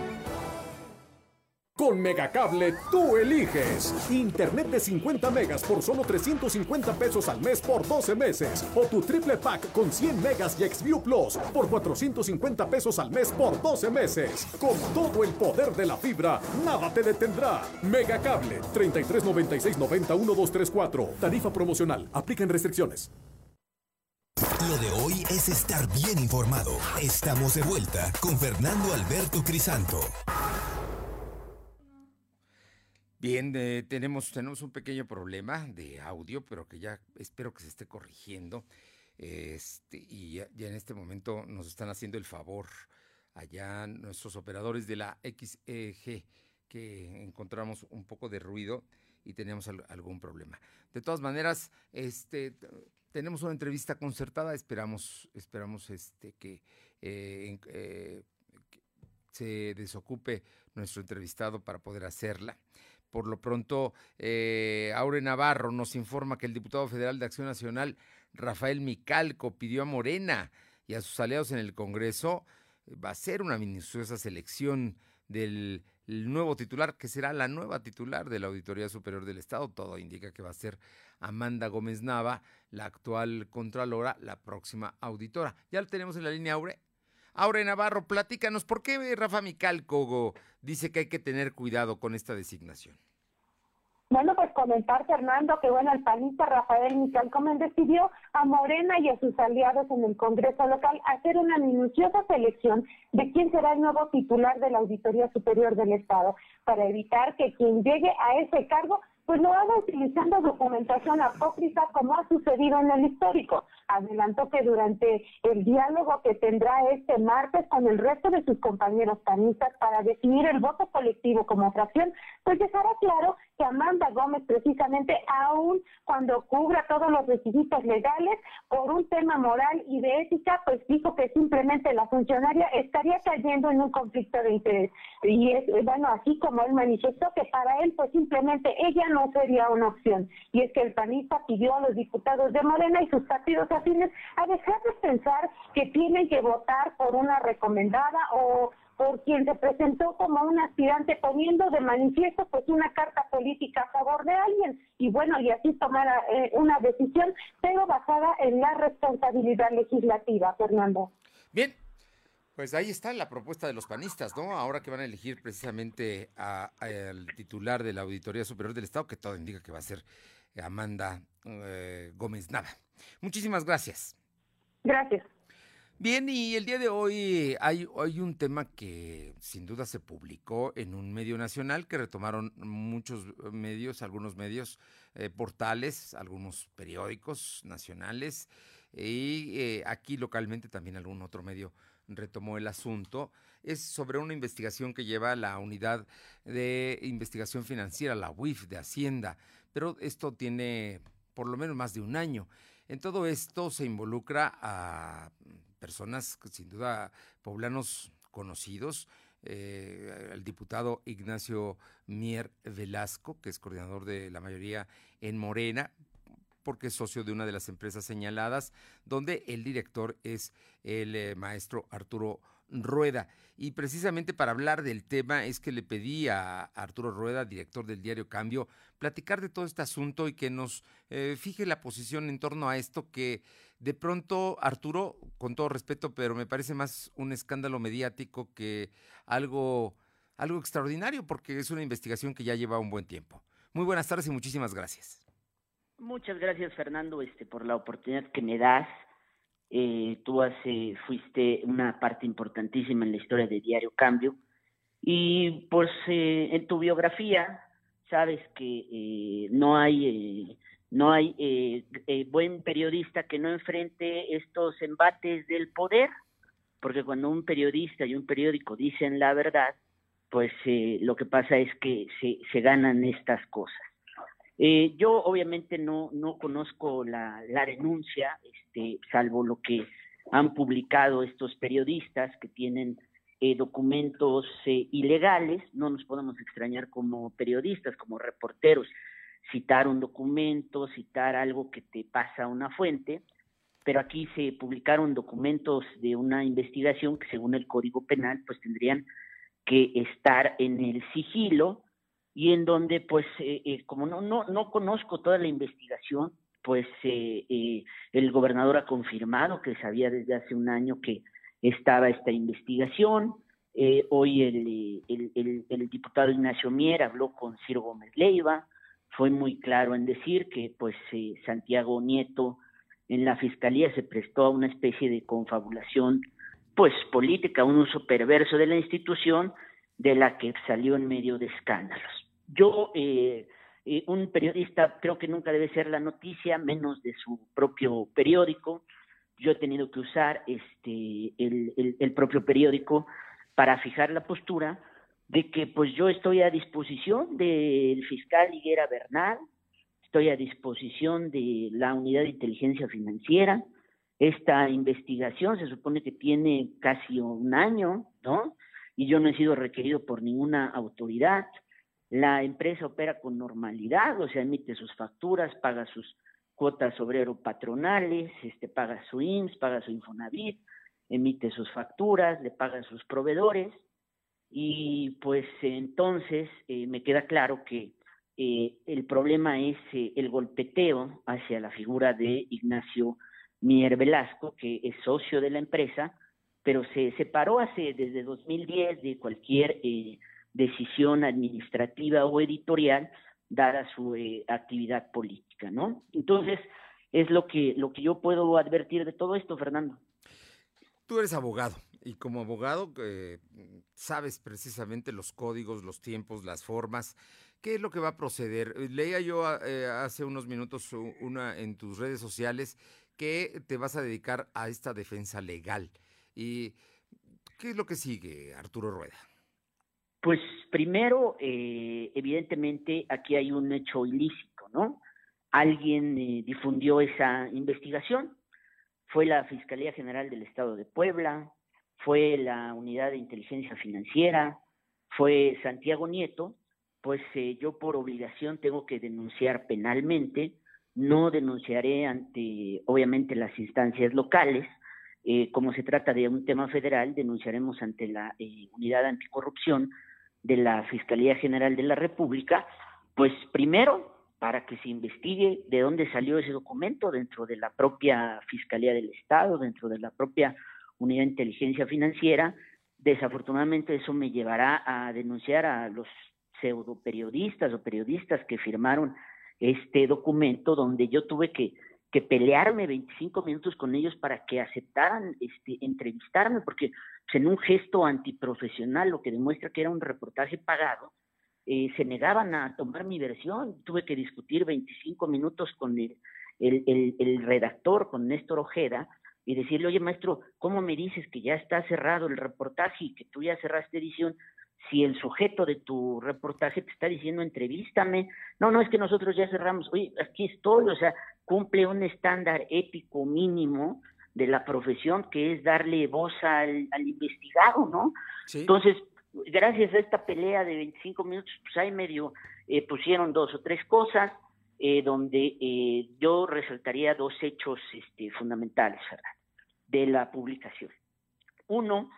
Con Megacable tú eliges. Internet de 50 megas por solo 350 pesos al mes por 12 meses. O tu triple pack con 100 megas y Xview Plus por 450 pesos al mes por 12 meses. Con todo el poder de la fibra, nada te detendrá. Megacable 33 96 90 1234. Tarifa promocional. Aplican restricciones. Lo de hoy es estar bien informado. Estamos de vuelta con Fernando Alberto Crisanto. Bien, eh, tenemos, tenemos un pequeño problema de audio, pero que ya espero que se esté corrigiendo. Este, y ya, en este momento nos están haciendo el favor allá nuestros operadores de la XEG, que encontramos un poco de ruido y teníamos al- algún problema. De todas maneras, este, tenemos una entrevista concertada, esperamos, esperamos este, que, eh, eh, que se desocupe nuestro entrevistado para poder hacerla. Por lo pronto, eh, Aure Navarro nos informa que el diputado federal de Acción Nacional, Rafael Micalco, pidió a Morena y a sus aliados en el Congreso eh, va a ser una minuciosa selección del el nuevo titular, que será la nueva titular de la Auditoría Superior del Estado. Todo indica que va a ser Amanda Gómez Nava, la actual Contralora, la próxima auditora. Ya lo tenemos en la línea, Aure. Aure Navarro, platícanos, ¿por qué Rafa Micalco dice que hay que tener cuidado con esta designación? Bueno, pues comentar, Fernando, que bueno, el panista Rafael Micalco Méndez pidió a Morena y a sus aliados en el Congreso local hacer una minuciosa selección de quién será el nuevo titular de la Auditoría Superior del Estado, para evitar que quien llegue a ese cargo pues lo haga utilizando documentación apócrifa como ha sucedido en el histórico. Adelantó que durante el diálogo que tendrá este martes con el resto de sus compañeros panistas para definir el voto colectivo como fracción, pues dejará claro que Amanda Gómez precisamente aún cuando cubra todos los requisitos legales por un tema moral y de ética, pues dijo que simplemente la funcionaria estaría cayendo en un conflicto de interés. Y es, bueno, así como él manifestó que para él pues simplemente ella no sería una opción. Y es que el panista pidió a los diputados de Morena y sus partidos afines a dejar de pensar que tienen que votar por una recomendada o por quien se presentó como un aspirante poniendo de manifiesto pues una carta política a favor de alguien y bueno y así tomar eh, una decisión pero basada en la responsabilidad legislativa Fernando Bien, pues ahí está la propuesta de los panistas, ¿no? Ahora que van a elegir precisamente a- al titular de la Auditoría Superior del Estado, que todo indica que va a ser Amanda eh, Gómez Nava. Muchísimas gracias. gracias Bien, y el día de hoy hay, hay un tema que sin duda se publicó en un medio nacional que retomaron muchos medios, algunos medios, eh, portales, algunos periódicos nacionales y eh, aquí localmente también algún otro medio retomó el asunto. Es sobre una investigación que lleva la unidad de investigación financiera, la UIF de Hacienda, pero esto tiene por lo menos más de un año. En todo esto se involucra a personas, sin duda, poblanos conocidos, eh, el diputado Ignacio Mier Velasco, que es coordinador de la mayoría en Morena, porque es socio de una de las empresas señaladas, donde el director es el eh, maestro Arturo Rueda. Y precisamente para hablar del tema es que le pedí a Arturo Rueda, director del diario Cambio, platicar de todo este asunto y que nos eh, fije la posición en torno a esto que de pronto, Arturo, con todo respeto, pero me parece más un escándalo mediático que algo, algo extraordinario, porque es una investigación que ya lleva un buen tiempo. Muy buenas tardes y muchísimas gracias. Muchas gracias, Fernando, este, por la oportunidad que me das. Eh, tú hace, fuiste una parte importantísima en la historia de Diario Cambio. Y pues eh, en tu biografía sabes que eh, no hay no hay buen periodista que no enfrente estos embates del poder, porque cuando un periodista y un periódico dicen la verdad, pues lo que pasa es que se ganan estas cosas. Eh, yo obviamente no, no conozco la, la denuncia, este, salvo lo que han publicado estos periodistas que tienen eh, documentos eh, ilegales, no nos podemos extrañar como periodistas, como reporteros, citar un documento, citar algo que te pasa una fuente, pero aquí se publicaron documentos de una investigación que según el Código Penal pues tendrían que estar en el sigilo y en donde pues eh, eh, como no, no, no conozco toda la investigación, pues eh, el gobernador ha confirmado que sabía desde hace un año que estaba esta investigación. hoy el, el, el, diputado Ignacio Mier habló con Ciro Gómez Leiva, fue muy claro en decir que pues Santiago Nieto en la fiscalía se prestó a una especie de confabulación pues política, un uso perverso de la institución de la que salió en medio de escándalos. Yo, eh, eh, un periodista creo que nunca debe ser la noticia, menos de su propio periódico. Yo he tenido que usar este, el, el, propio periódico para fijar la postura de que pues yo estoy a disposición del fiscal Higuera Bernal, estoy a disposición de la unidad de inteligencia financiera. Esta investigación se supone que tiene casi un año, ¿no? Y yo no he sido requerido por ninguna autoridad. La empresa opera con normalidad, o sea, emite sus facturas, paga sus cuotas obrero patronales, este, paga su IMSS, paga su Infonavit, emite sus facturas, le paga a sus proveedores. Y pues entonces eh, me queda claro que eh, el problema es eh, el golpeteo hacia la figura de Ignacio Mier Velasco, que es socio de la empresa, pero se separó hace desde 2010 de cualquier decisión administrativa o editorial dada su eh, actividad política, ¿no? Entonces, es lo que, lo que yo puedo advertir de todo esto, Fernando. Tú eres abogado y como abogado eh, sabes precisamente los códigos, los tiempos, las formas. ¿Qué es lo que va a proceder? Leía yo eh, hace unos minutos una en tus redes sociales que te vas a dedicar a esta defensa legal. ¿Y qué es lo que sigue, Arturo Rueda? Pues primero, eh, evidentemente, aquí hay un hecho ilícito, ¿no? Alguien eh, difundió esa investigación, fue la Fiscalía General del Estado de Puebla, fue la Unidad de Inteligencia Financiera, fue Santiago Nieto, pues eh, yo por obligación tengo que denunciar penalmente, no denunciaré ante, obviamente, las instancias locales, como se trata de un tema federal, denunciaremos ante la Unidad Anticorrupción, de la Fiscalía General de la República, pues primero para que se investigue de dónde salió ese documento dentro de la propia Fiscalía del Estado, dentro de la propia Unidad de Inteligencia Financiera. Desafortunadamente eso me llevará a denunciar a los pseudo periodistas o periodistas que firmaron este documento donde yo tuve que, que pelearme 25 minutos con ellos para que aceptaran este, entrevistarme, porque en un gesto antiprofesional, lo que demuestra que era un reportaje pagado, eh, se negaban a tomar mi versión. Tuve que discutir 25 minutos con el, el, el, redactor, con Néstor Ojeda, y decirle, oye maestro, ¿cómo me dices que ya está cerrado el reportaje y que tú ya cerraste edición? Si el sujeto de tu reportaje te está diciendo entrevístame, no, no, es que nosotros ya cerramos, oye, aquí estoy, o sea, cumple un estándar ético mínimo de la profesión, que es darle voz al, al investigado, ¿no? Entonces, gracias a esta pelea de 25 minutos, pues ahí medio eh, pusieron dos o tres cosas, eh, donde eh, yo resaltaría dos hechos este, fundamentales, ¿verdad? De la publicación. Uno,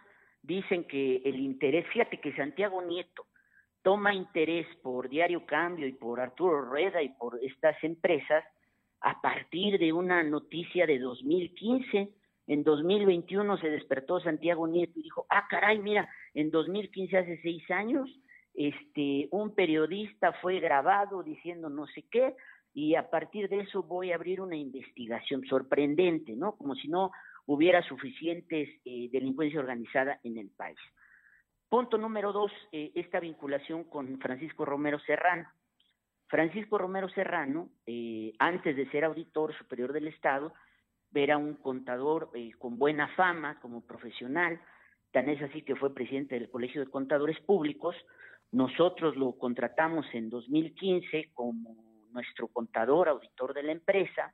dicen que el interés, fíjate que Santiago Nieto toma interés por Diario Cambio y por Arturo Rueda y por estas empresas a partir de una noticia de 2015. En 2021 se despertó Santiago Nieto y dijo, ah, caray, mira, en 2015, hace seis años, este, un periodista fue grabado diciendo no sé qué, y a partir de eso voy a abrir una investigación sorprendente, ¿no? Como si no hubiera suficientes eh, delincuencia organizada en el país. Punto número dos, eh, esta vinculación con Francisco Romero Serrano. Francisco Romero Serrano, eh, antes de ser auditor superior del Estado, era un contador con buena fama como profesional, tan es así que fue presidente del Colegio de Contadores Públicos. Nosotros lo contratamos en 2015 como nuestro contador, auditor de la empresa,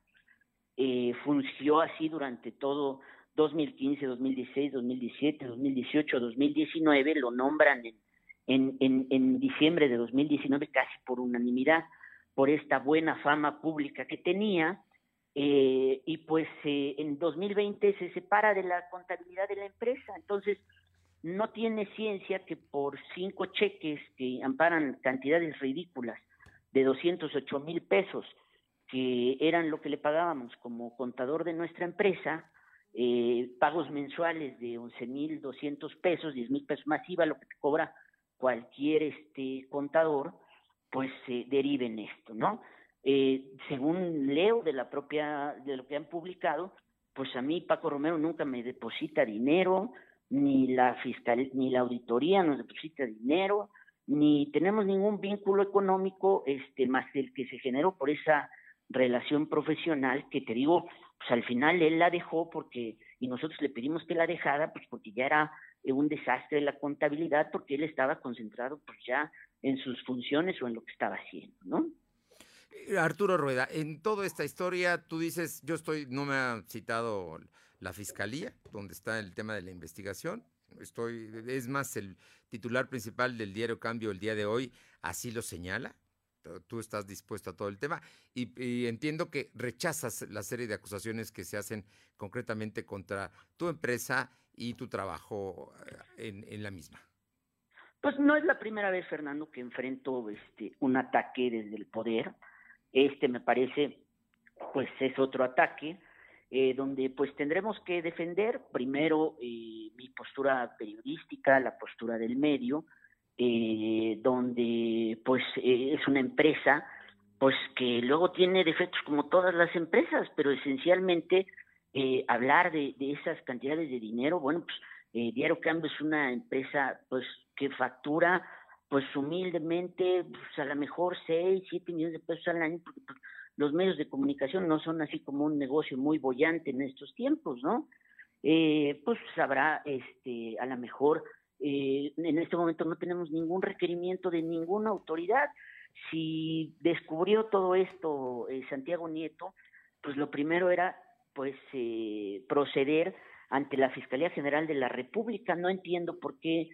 eh, funcionó así durante todo 2015, 2016, 2017, 2018, 2019, lo nombran en, en, en, diciembre de 2019 casi por unanimidad, por esta buena fama pública que tenía, eh, y pues eh, en 2020 se separa de la contabilidad de la empresa, entonces no tiene ciencia que por cinco cheques que amparan cantidades ridículas de 208 mil pesos, que eran lo que le pagábamos como contador de nuestra empresa, eh, pagos mensuales de 11 mil 200 pesos, 10 mil pesos más IVA, lo que cobra cualquier este contador, pues se deriven esto, ¿no? Eh, según leo de la propia, de lo que han publicado, pues a mí Paco Romero nunca me deposita dinero, ni la fiscal, ni la auditoría nos deposita dinero, ni tenemos ningún vínculo económico este más el que se generó por esa relación profesional que te digo, pues al final él la dejó porque y nosotros le pedimos que la dejara pues porque ya era un desastre la contabilidad porque él estaba concentrado pues ya en sus funciones o en lo que estaba haciendo, ¿no? Eh, Arturo Rueda, en toda esta historia tú dices, yo estoy, no me ha citado la fiscalía, donde está el tema de la investigación, estoy, es más, el titular principal del diario Cambio el día de hoy así lo señala. Tú estás dispuesto a todo el tema y, entiendo que rechazas la serie de acusaciones que se hacen concretamente contra tu empresa y tu trabajo eh, en, en la misma. Pues no es la primera vez, Fernando, que enfrento este un ataque desde el poder. Este me parece, pues es otro ataque eh, donde pues tendremos que defender primero eh, mi postura periodística, la postura del medio, eh, donde pues es una empresa pues que luego tiene defectos como todas las empresas, pero esencialmente hablar de, esas cantidades de dinero, bueno, pues Diario Cambio es una empresa pues que factura pues humildemente pues, a lo mejor 6, 7 millones de pesos al año, porque pues, los medios de comunicación no son así como un negocio muy bollante en estos tiempos, ¿no? Eh, pues habrá, este, a lo mejor, eh, en este momento no tenemos ningún requerimiento de ninguna autoridad. Si descubrió todo esto eh, Santiago Nieto, pues lo primero era, pues, proceder ante la Fiscalía General de la República. No entiendo por qué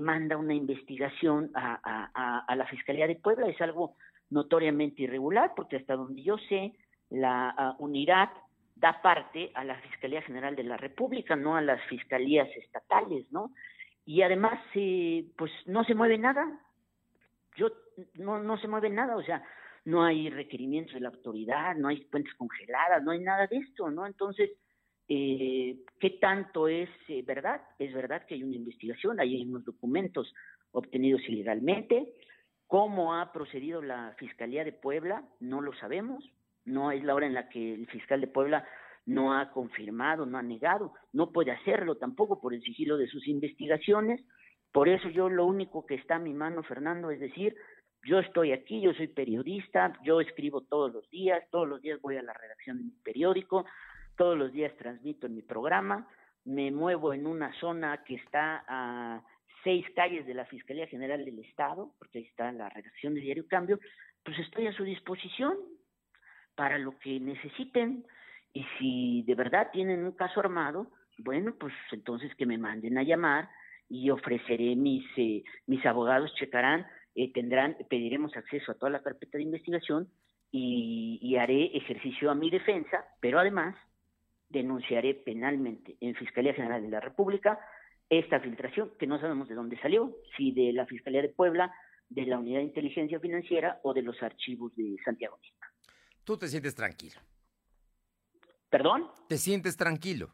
manda una investigación a, la Fiscalía de Puebla. Es algo notoriamente irregular, porque hasta donde yo sé, la unidad da parte a la Fiscalía General de la República, no a las fiscalías estatales, ¿no? Y además, eh, pues no se mueve nada. Yo no, no se mueve nada, o sea, no hay requerimientos de la autoridad, no hay cuentas congeladas, no hay nada de esto, ¿no? Entonces, eh, ¿qué tanto es eh, verdad? Es verdad que hay una investigación, hay unos documentos obtenidos ilegalmente, ¿Cómo ha procedido la Fiscalía de Puebla? No lo sabemos. No es la hora en la que el fiscal de Puebla no ha confirmado, no ha negado, no puede hacerlo tampoco por el sigilo de sus investigaciones. Por eso yo lo único que está en mi mano, Fernando, es decir, yo estoy aquí, yo soy periodista, yo escribo todos los días, todos los días voy a la redacción de mi periódico, todos los días transmito en mi programa, me muevo en una zona que está a seis calles de la Fiscalía General del Estado, porque ahí está la redacción de Diario Cambio, pues estoy a su disposición para lo que necesiten. Y si de verdad tienen un caso armado, bueno, pues entonces que me manden a llamar y ofreceré mis, eh, mis abogados checarán, eh, tendrán, pediremos acceso a toda la carpeta de investigación y, y haré ejercicio a mi defensa, pero además denunciaré penalmente en Fiscalía General de la República esta filtración, que no sabemos de dónde salió, si de la Fiscalía de Puebla, de la Unidad de Inteligencia Financiera o de los archivos de Santiago. Tú te sientes tranquilo. ¿Perdón? ¿Te sientes tranquilo?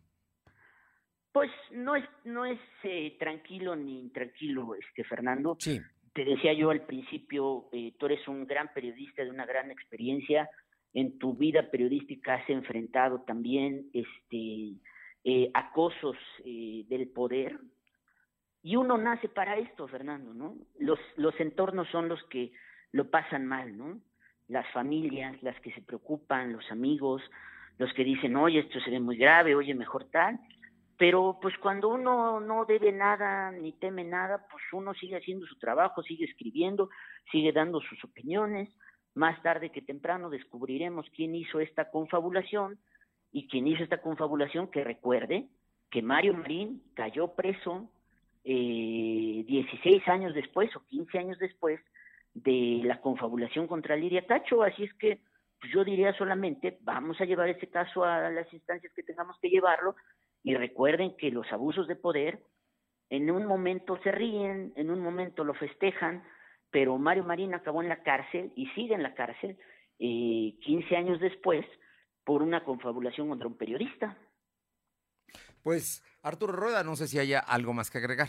Pues no es, no es eh, tranquilo ni intranquilo, este Fernando. Sí. Te decía yo al principio, eh, tú eres un gran periodista de una gran experiencia. En tu vida periodística has enfrentado también este eh, acosos eh, del poder. Y uno nace para esto, Fernando, ¿no? Los, los entornos son los que lo pasan mal, ¿no? Las familias, las que se preocupan, los amigos, los que dicen, oye, esto se ve muy grave, oye, mejor tal. Pero pues cuando uno no debe nada ni teme nada, pues uno sigue haciendo su trabajo, sigue escribiendo, sigue dando sus opiniones. Más tarde que temprano descubriremos quién hizo esta confabulación y quien hizo esta confabulación, que recuerde que Mario Marín cayó preso eh, 16 años después o 15 años después de la confabulación contra Lidia Cacho, así es que pues yo diría solamente vamos a llevar ese caso a las instancias que tengamos que llevarlo y recuerden que los abusos de poder en un momento se ríen, en un momento lo festejan, pero Mario Marín acabó en la cárcel y sigue en la cárcel eh, 15 años después por una confabulación contra un periodista. Pues Arturo Rueda, no sé si haya algo más que agregar.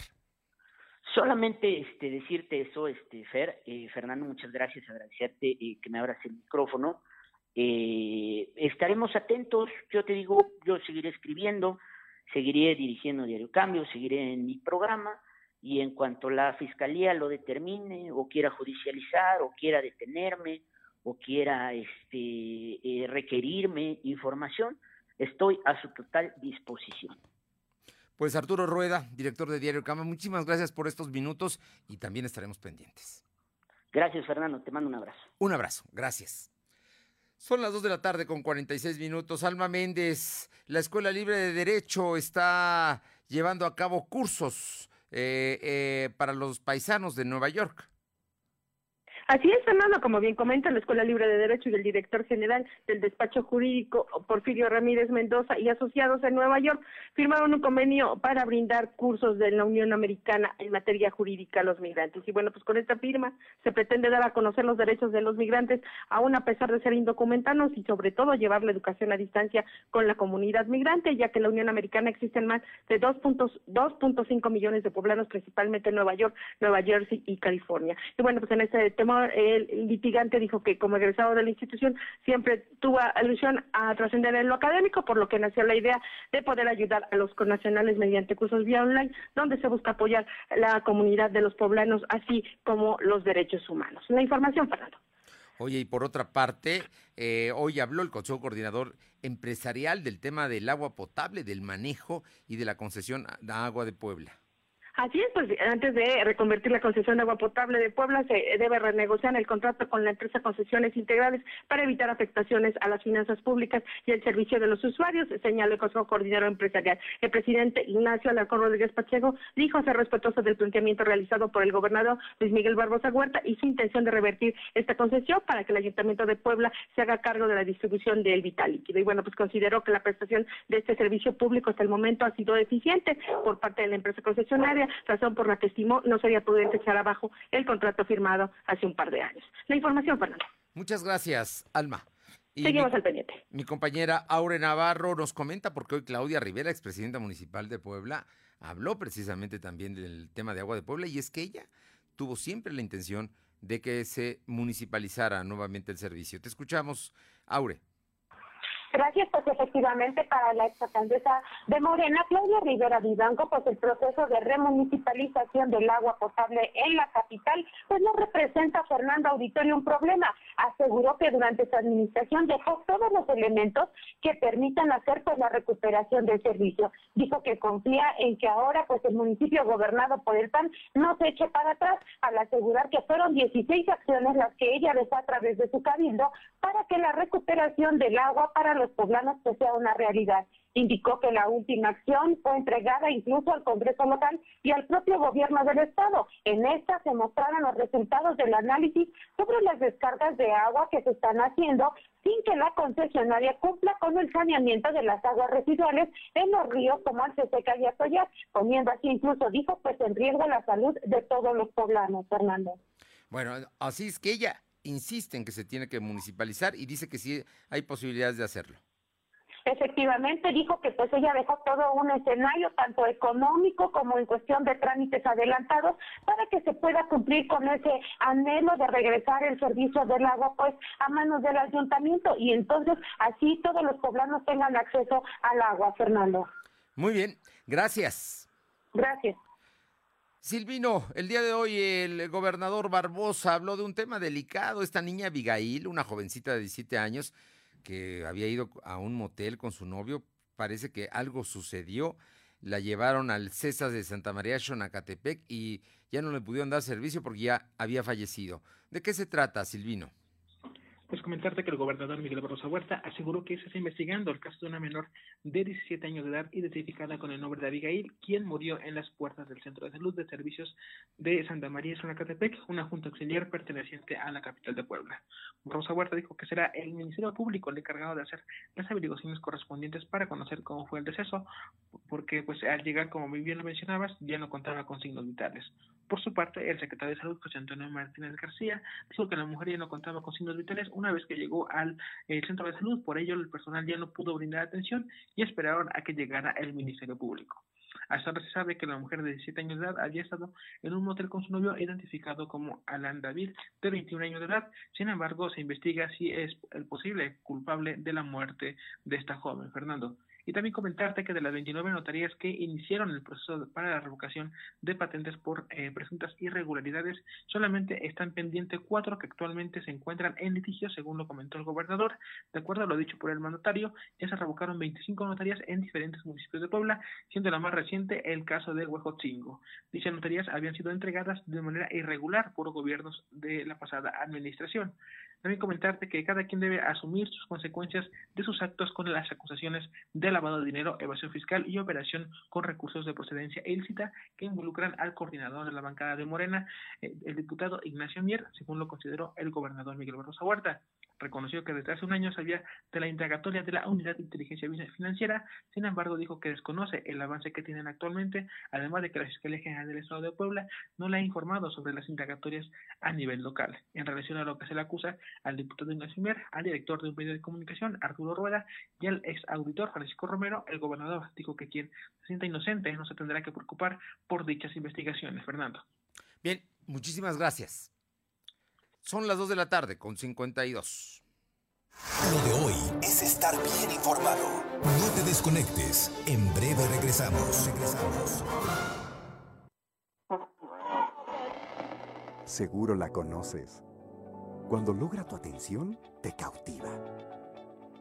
Solamente este, decirte eso, este, Fer, eh, Fernando, muchas gracias, agradecerte eh, que me abras el micrófono. Eh, estaremos atentos, yo te digo, yo seguiré escribiendo, seguiré dirigiendo Diario Cambio, seguiré en mi programa y en cuanto la fiscalía lo determine o quiera judicializar o quiera detenerme o quiera este, eh, requerirme información, estoy a su total disposición. Pues Arturo Rueda, director de Diario Cama, muchísimas gracias por estos minutos y también estaremos pendientes. Gracias, Fernando. Te mando un abrazo. Un abrazo. Gracias. Son las 2 de la tarde con 46 minutos. Alma Méndez, la Escuela Libre de Derecho está llevando a cabo cursos eh, eh, para los paisanos de Nueva York. Así es, Fernando, como bien comenta la Escuela Libre de Derecho y el director general del despacho jurídico Porfirio Ramírez Mendoza y asociados en Nueva York firmaron un convenio para brindar cursos de la Unión Americana en materia jurídica a los migrantes. Y bueno, pues con esta firma se pretende dar a conocer los derechos de los migrantes, aún a pesar de ser indocumentados y sobre todo llevar la educación a distancia con la comunidad migrante, ya que en la Unión Americana existen más de 2.5 millones de poblanos, principalmente en Nueva York, Nueva Jersey y California. Y bueno, pues en este tema el litigante dijo que como egresado de la institución siempre tuvo alusión a trascender en lo académico, por lo que nació la idea de poder ayudar a los connacionales mediante cursos vía online, donde se busca apoyar la comunidad de los poblanos, así como los derechos humanos. La información, Fernando. Oye, y por otra parte, eh, hoy habló el Consejo Coordinador Empresarial del tema del agua potable, del manejo y de la concesión de agua de Puebla. Así es, pues antes de reconvertir la concesión de agua potable de Puebla, se debe renegociar el contrato con la empresa Concesiones Integrales para evitar afectaciones a las finanzas públicas y el servicio de los usuarios, señaló el Consejo Coordinador Empresarial. El presidente Ignacio Alarcón Rodríguez Pacheco dijo ser respetuoso del planteamiento realizado por el gobernador Luis Miguel Barbosa Huerta y su intención de revertir esta concesión para que el Ayuntamiento de Puebla se haga cargo de la distribución del vital líquido. Y bueno, pues consideró que la prestación de este servicio público hasta el momento ha sido eficiente por parte de la empresa concesionaria razón por la que estimó no sería prudente echar abajo el contrato firmado hace un par de años. La información, Fernando. Muchas gracias, Alma. Seguimos mi, al pendiente. Mi compañera Aure Navarro nos comenta, porque hoy Claudia Rivera, expresidenta municipal de Puebla, habló precisamente también del tema de agua de Puebla y es que ella tuvo siempre la intención de que se municipalizara nuevamente el servicio. Te escuchamos, Aure. Gracias, pues efectivamente para la exalcaldesa de Morena, Claudia Rivera Vivanco, pues el proceso de remunicipalización del agua potable en la capital, pues no representa Fernando Auditorio un problema. Aseguró que durante su administración dejó todos los elementos que permitan hacer pues la recuperación del servicio. Dijo que confía en que ahora pues el municipio gobernado por el PAN no se eche para atrás al asegurar que fueron 16 acciones las que ella dejó a través de su cabildo para que la recuperación del agua para los poblanos que sea una realidad. Indicó que la última acción fue entregada incluso al Congreso local y al propio gobierno del Estado. En esta se mostraron los resultados del análisis sobre las descargas de agua que se están haciendo sin que la concesionaria cumpla con el saneamiento de las aguas residuales en los ríos como Alceseca y Atoyar, poniendo así incluso, dijo, pues en riesgo la salud de todos los poblanos, Fernando. Bueno, así es que ella insiste en que se tiene que municipalizar y dice que sí hay posibilidades de hacerlo. Efectivamente, dijo que pues ella dejó todo un escenario, tanto económico como en cuestión de trámites adelantados, para que se pueda cumplir con ese anhelo de regresar el servicio del agua pues a manos del ayuntamiento y entonces así todos los poblanos tengan acceso al agua, Fernando. Muy bien, gracias. Gracias. Silvino, el día de hoy el gobernador Barbosa habló de un tema delicado. Esta niña Abigail, una jovencita de 17 años, que había ido a un motel con su novio, parece que algo sucedió. La llevaron al César de Santa María Xonacatepec y ya no le pudieron dar servicio porque ya había fallecido. ¿De qué se trata, Silvino? Pues comentarte que el gobernador Miguel Barroso Huerta aseguró que se está investigando el caso de una menor de 17 años de edad identificada con el nombre de Abigail, quien murió en las puertas del Centro de Salud de Servicios de Santa María Sonacatepec, una junta auxiliar perteneciente a la capital de Puebla. Barroso Huerta dijo que será el Ministerio Público el encargado de hacer las averiguaciones correspondientes para conocer cómo fue el deceso, porque pues al llegar, como bien lo mencionabas, ya no contaba con signos vitales. Por su parte, el secretario de Salud, José Antonio Martínez García, dijo que la mujer ya no contaba con signos vitales una vez que llegó al eh, centro de salud, por ello el personal ya no pudo brindar atención y esperaron a que llegara el Ministerio Público. Hasta ahora se sabe que la mujer de 17 años de edad había estado en un motel con su novio identificado como Alan David, de 21 años de edad. Sin embargo, se investiga si es el posible culpable de la muerte de esta joven, Fernando. Y también comentarte que de las 29 notarías que iniciaron el proceso para la revocación de patentes por eh, presuntas irregularidades, solamente están pendientes cuatro que actualmente se encuentran en litigio, según lo comentó el gobernador. De acuerdo a lo dicho por el mandatario, ya se revocaron 25 notarías en diferentes municipios de Puebla, siendo la más reciente el caso de Huejotzingo. Dichas notarías habían sido entregadas de manera irregular por gobiernos de la pasada administración. También comentarte que cada quien debe asumir sus consecuencias de sus actos con las acusaciones de lavado de dinero, evasión fiscal y operación con recursos de procedencia ilícita que involucran al coordinador de la bancada de Morena, eh, el diputado Ignacio Mier, según lo consideró el gobernador Miguel Barroso Huerta reconoció que desde hace un año sabía de la indagatoria de la Unidad de Inteligencia Financiera, sin embargo dijo que desconoce el avance que tienen actualmente, además de que la Fiscalía General del Estado de Puebla no le ha informado sobre las indagatorias a nivel local. En relación a lo que se le acusa al diputado Ignacio Mier, al director de un medio de comunicación, Arturo Rueda, y al ex auditor Francisco Romero, el gobernador dijo que quien se sienta inocente no se tendrá que preocupar por dichas investigaciones. Fernando. Bien, muchísimas gracias. Son las 2 de la tarde con 52. Lo de hoy es estar bien informado. No te desconectes. En breve regresamos. Regresamos. Seguro la conoces. Cuando logra tu atención, te cautiva.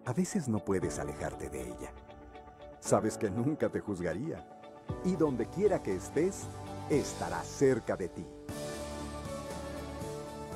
A veces no puedes alejarte de ella. Sabes que nunca te juzgaría. Y donde quiera que estés, estará cerca de ti.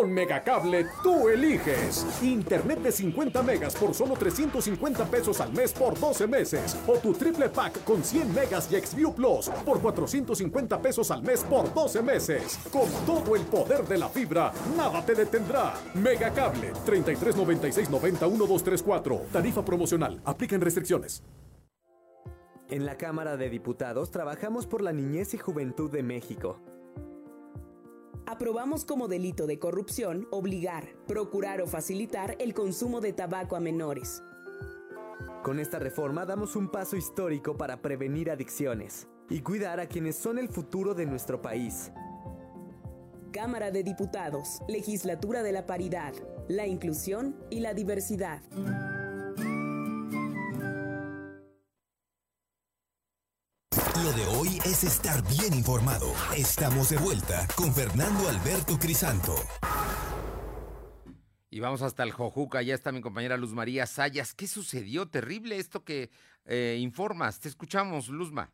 Con Megacable tú eliges. Internet de 50 megas por solo 350 pesos al mes por 12 meses. O tu triple pack con 100 megas y Xview Plus por 450 pesos al mes por 12 meses. Con todo el poder de la fibra, nada te detendrá. Megacable 33 96 90 1234. Tarifa promocional. Aplican restricciones. En la Cámara de Diputados trabajamos por la niñez y juventud de México aprobamos como delito de corrupción obligar, procurar o facilitar el consumo de tabaco a menores. Con esta reforma damos un paso histórico para prevenir adicciones y cuidar a quienes son el futuro de nuestro país. Cámara de Diputados, Legislatura de la Paridad, la Inclusión y la Diversidad. Lo de hoy es estar bien informado. Estamos de vuelta con Fernando Alberto Crisanto. Y vamos hasta el Jojuca, ya está mi compañera Luz María Sayas. ¿Qué sucedió? Terrible esto que eh, informas. Te escuchamos, Luzma.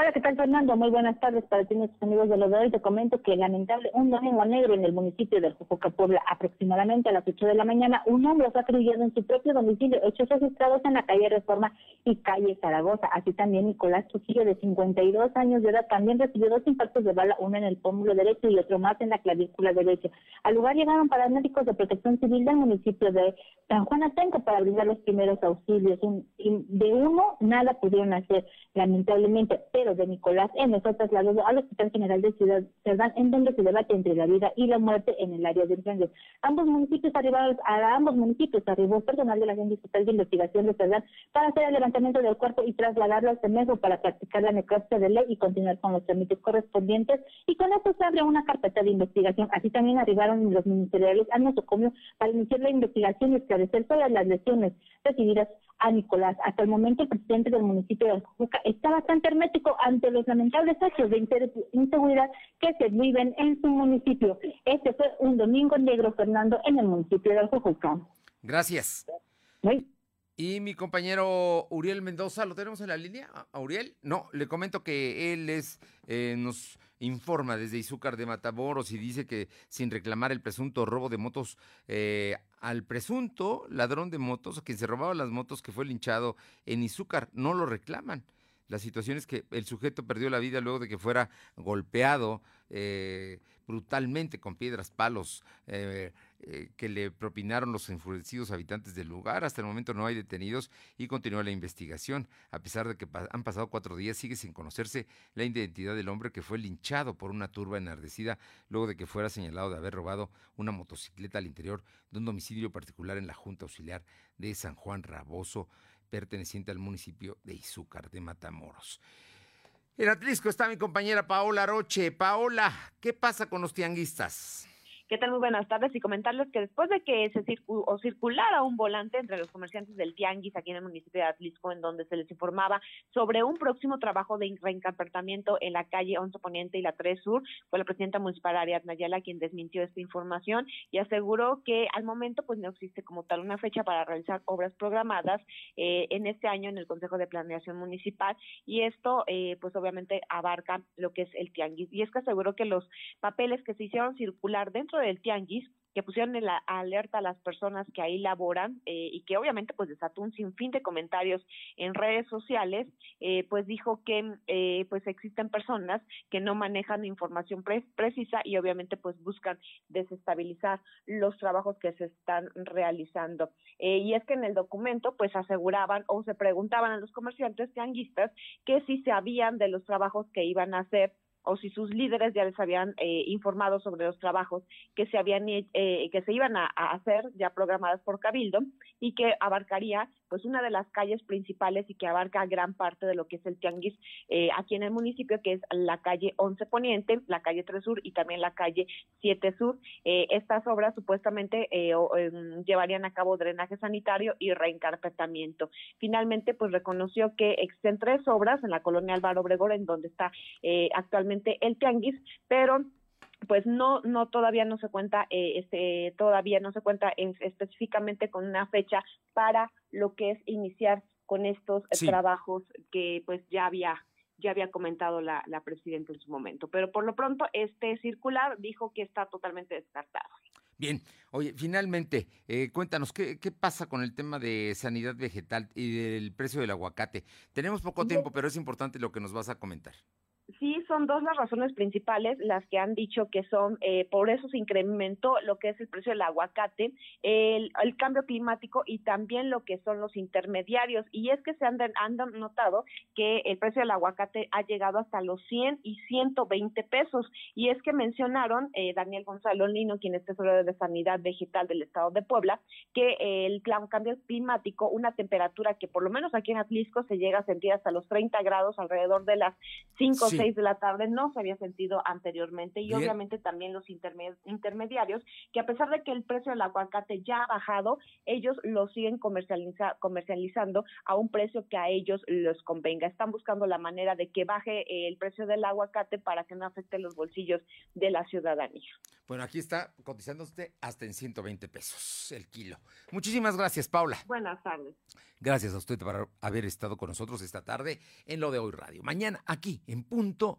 Hola, ¿qué tal, Fernando? Muy buenas tardes para ti, nuestros amigos de los de hoy. Te comento que lamentable, un domingo negro en el municipio de Jojoca, Puebla, aproximadamente a las 8 de la mañana, un hombre fue acribillado en su propio domicilio, hechos registrados en la calle Reforma y calle Zaragoza. Así también Nicolás Trujillo, de 52 años de edad, también recibió dos impactos de bala, uno en el pómulo derecho y otro más en la clavícula derecha. Al lugar llegaron paramédicos de protección civil del municipio de San Juan Atenco para brindar los primeros auxilios. de uno, nada pudieron hacer, lamentablemente, pero de Nicolás M. fue trasladado al Hospital General de Ciudad Cerdán, en donde se debate entre la vida y la muerte en el área de urgencias. Ambos municipios arribaron, a ambos municipios arribó personal de la Agencia Estatal de Investigación de Cerdán para hacer el levantamiento del cuerpo y trasladarlo al CEMEFO para practicar la necropsia de ley y continuar con los trámites correspondientes. Y con esto se abre una carpeta de investigación. Así también arribaron los ministeriales al nosocomio para iniciar la investigación y esclarecer todas las lesiones recibidas a Nicolás. Hasta el momento, el presidente del municipio de Aljuca está bastante hermético ante los lamentables hechos de inseguridad que se viven en su municipio. Este fue un domingo negro, Fernando, en el municipio de Aljuca. Gracias. Y mi compañero Uriel Mendoza, ¿lo tenemos en la línea? ¿A Uriel? No, le comento que él es, eh, nos informa desde Izúcar de Matamoros y dice que sin reclamar el presunto robo de motos eh, al presunto ladrón de motos, quien se robaba las motos que fue linchado en Izúcar, no lo reclaman. La situación es que el sujeto perdió la vida luego de que fuera golpeado eh, brutalmente con piedras, palos, eh, eh, que le propinaron los enfurecidos habitantes del lugar. Hasta el momento no hay detenidos y continúa la investigación. A pesar de que han pasado cuatro días, sigue sin conocerse la identidad del hombre que fue linchado por una turba enardecida luego de que fuera señalado de haber robado una motocicleta al interior de un domicilio particular en la Junta Auxiliar de San Juan Raboso, perteneciente al municipio de Izúcar de Matamoros. En Atlisco está mi compañera Paola Roche. Paola, ¿qué pasa con los tianguistas? ¿Qué tal? Muy buenas tardes y comentarles que después de que se o circulara un volante entre los comerciantes del Tianguis aquí en el municipio de Atlisco, en donde se les informaba sobre un próximo trabajo de reencarpetamiento en la calle 11 Poniente y la 3 Sur, fue la presidenta municipal Ariadna Nayala quien desmintió esta información y aseguró que al momento pues no existe como tal una fecha para realizar obras programadas eh, en este año en el Consejo de Planeación Municipal y esto eh, pues obviamente abarca lo que es el Tianguis. Y es que aseguró que los papeles que se hicieron circular dentro del tianguis que pusieron en la alerta a las personas que ahí laboran eh, y que obviamente pues desató un sinfín de comentarios en redes sociales, eh, pues dijo que eh, pues existen personas que no manejan información precisa y obviamente pues buscan desestabilizar los trabajos que se están realizando. y es que en el documento pues aseguraban o se preguntaban a los comerciantes tianguistas que si sabían de los trabajos que iban a hacer o si sus líderes ya les habían eh, informado sobre los trabajos que se habían eh, que se iban a, hacer ya programadas por Cabildo y que abarcaría pues una de las calles principales y que abarca gran parte de lo que es el tianguis eh, aquí en el municipio que es la calle 11 Poniente, la calle 3 Sur y también la calle 7 Sur. estas obras supuestamente em, llevarían a cabo drenaje sanitario y reencarpetamiento. Finalmente pues reconoció que existen tres obras en la colonia Álvaro Obregón en donde está actualmente el tianguis, pero pues no no todavía no se cuenta eh, este todavía no se cuenta específicamente con una fecha para lo que es iniciar con estos trabajos que pues ya había ya había comentado la, la presidenta en su momento. Pero por lo pronto este circular dijo que está totalmente descartado. Bien, oye, finalmente, eh, cuéntanos, ¿qué, ¿qué pasa con el tema de sanidad vegetal y del precio del aguacate? Tenemos poco tiempo, pero es importante lo que nos vas a comentar. Sí son dos las razones principales las que han dicho que son, eh, por eso se incrementó lo que es el precio del aguacate, el, cambio climático y también lo que son los intermediarios. Y es que se han, han notado que el precio del aguacate ha llegado hasta los 100 y 120 pesos. Y es que mencionaron, eh, Daniel Gonzalo Lino, quien es tesorero de Sanidad Vegetal del Estado de Puebla, que el cambio climático, una temperatura que por lo menos aquí en Atlisco se llega a sentir hasta los 30 grados alrededor de las 5 o 6 de la tarde no se había sentido anteriormente y Bien. obviamente también los interme- intermediarios que a pesar de que el precio del aguacate ya ha bajado, ellos lo siguen comercializa- comercializando a un precio que a ellos les convenga. Están buscando la manera de que baje eh, el precio del aguacate para que no afecte los bolsillos de la ciudadanía. Bueno, aquí está cotizándose hasta en 120 pesos el kilo. Muchísimas gracias, Paula. Buenas tardes. Gracias a usted por haber estado con nosotros esta tarde en Lo de Hoy Radio. Mañana aquí, en punto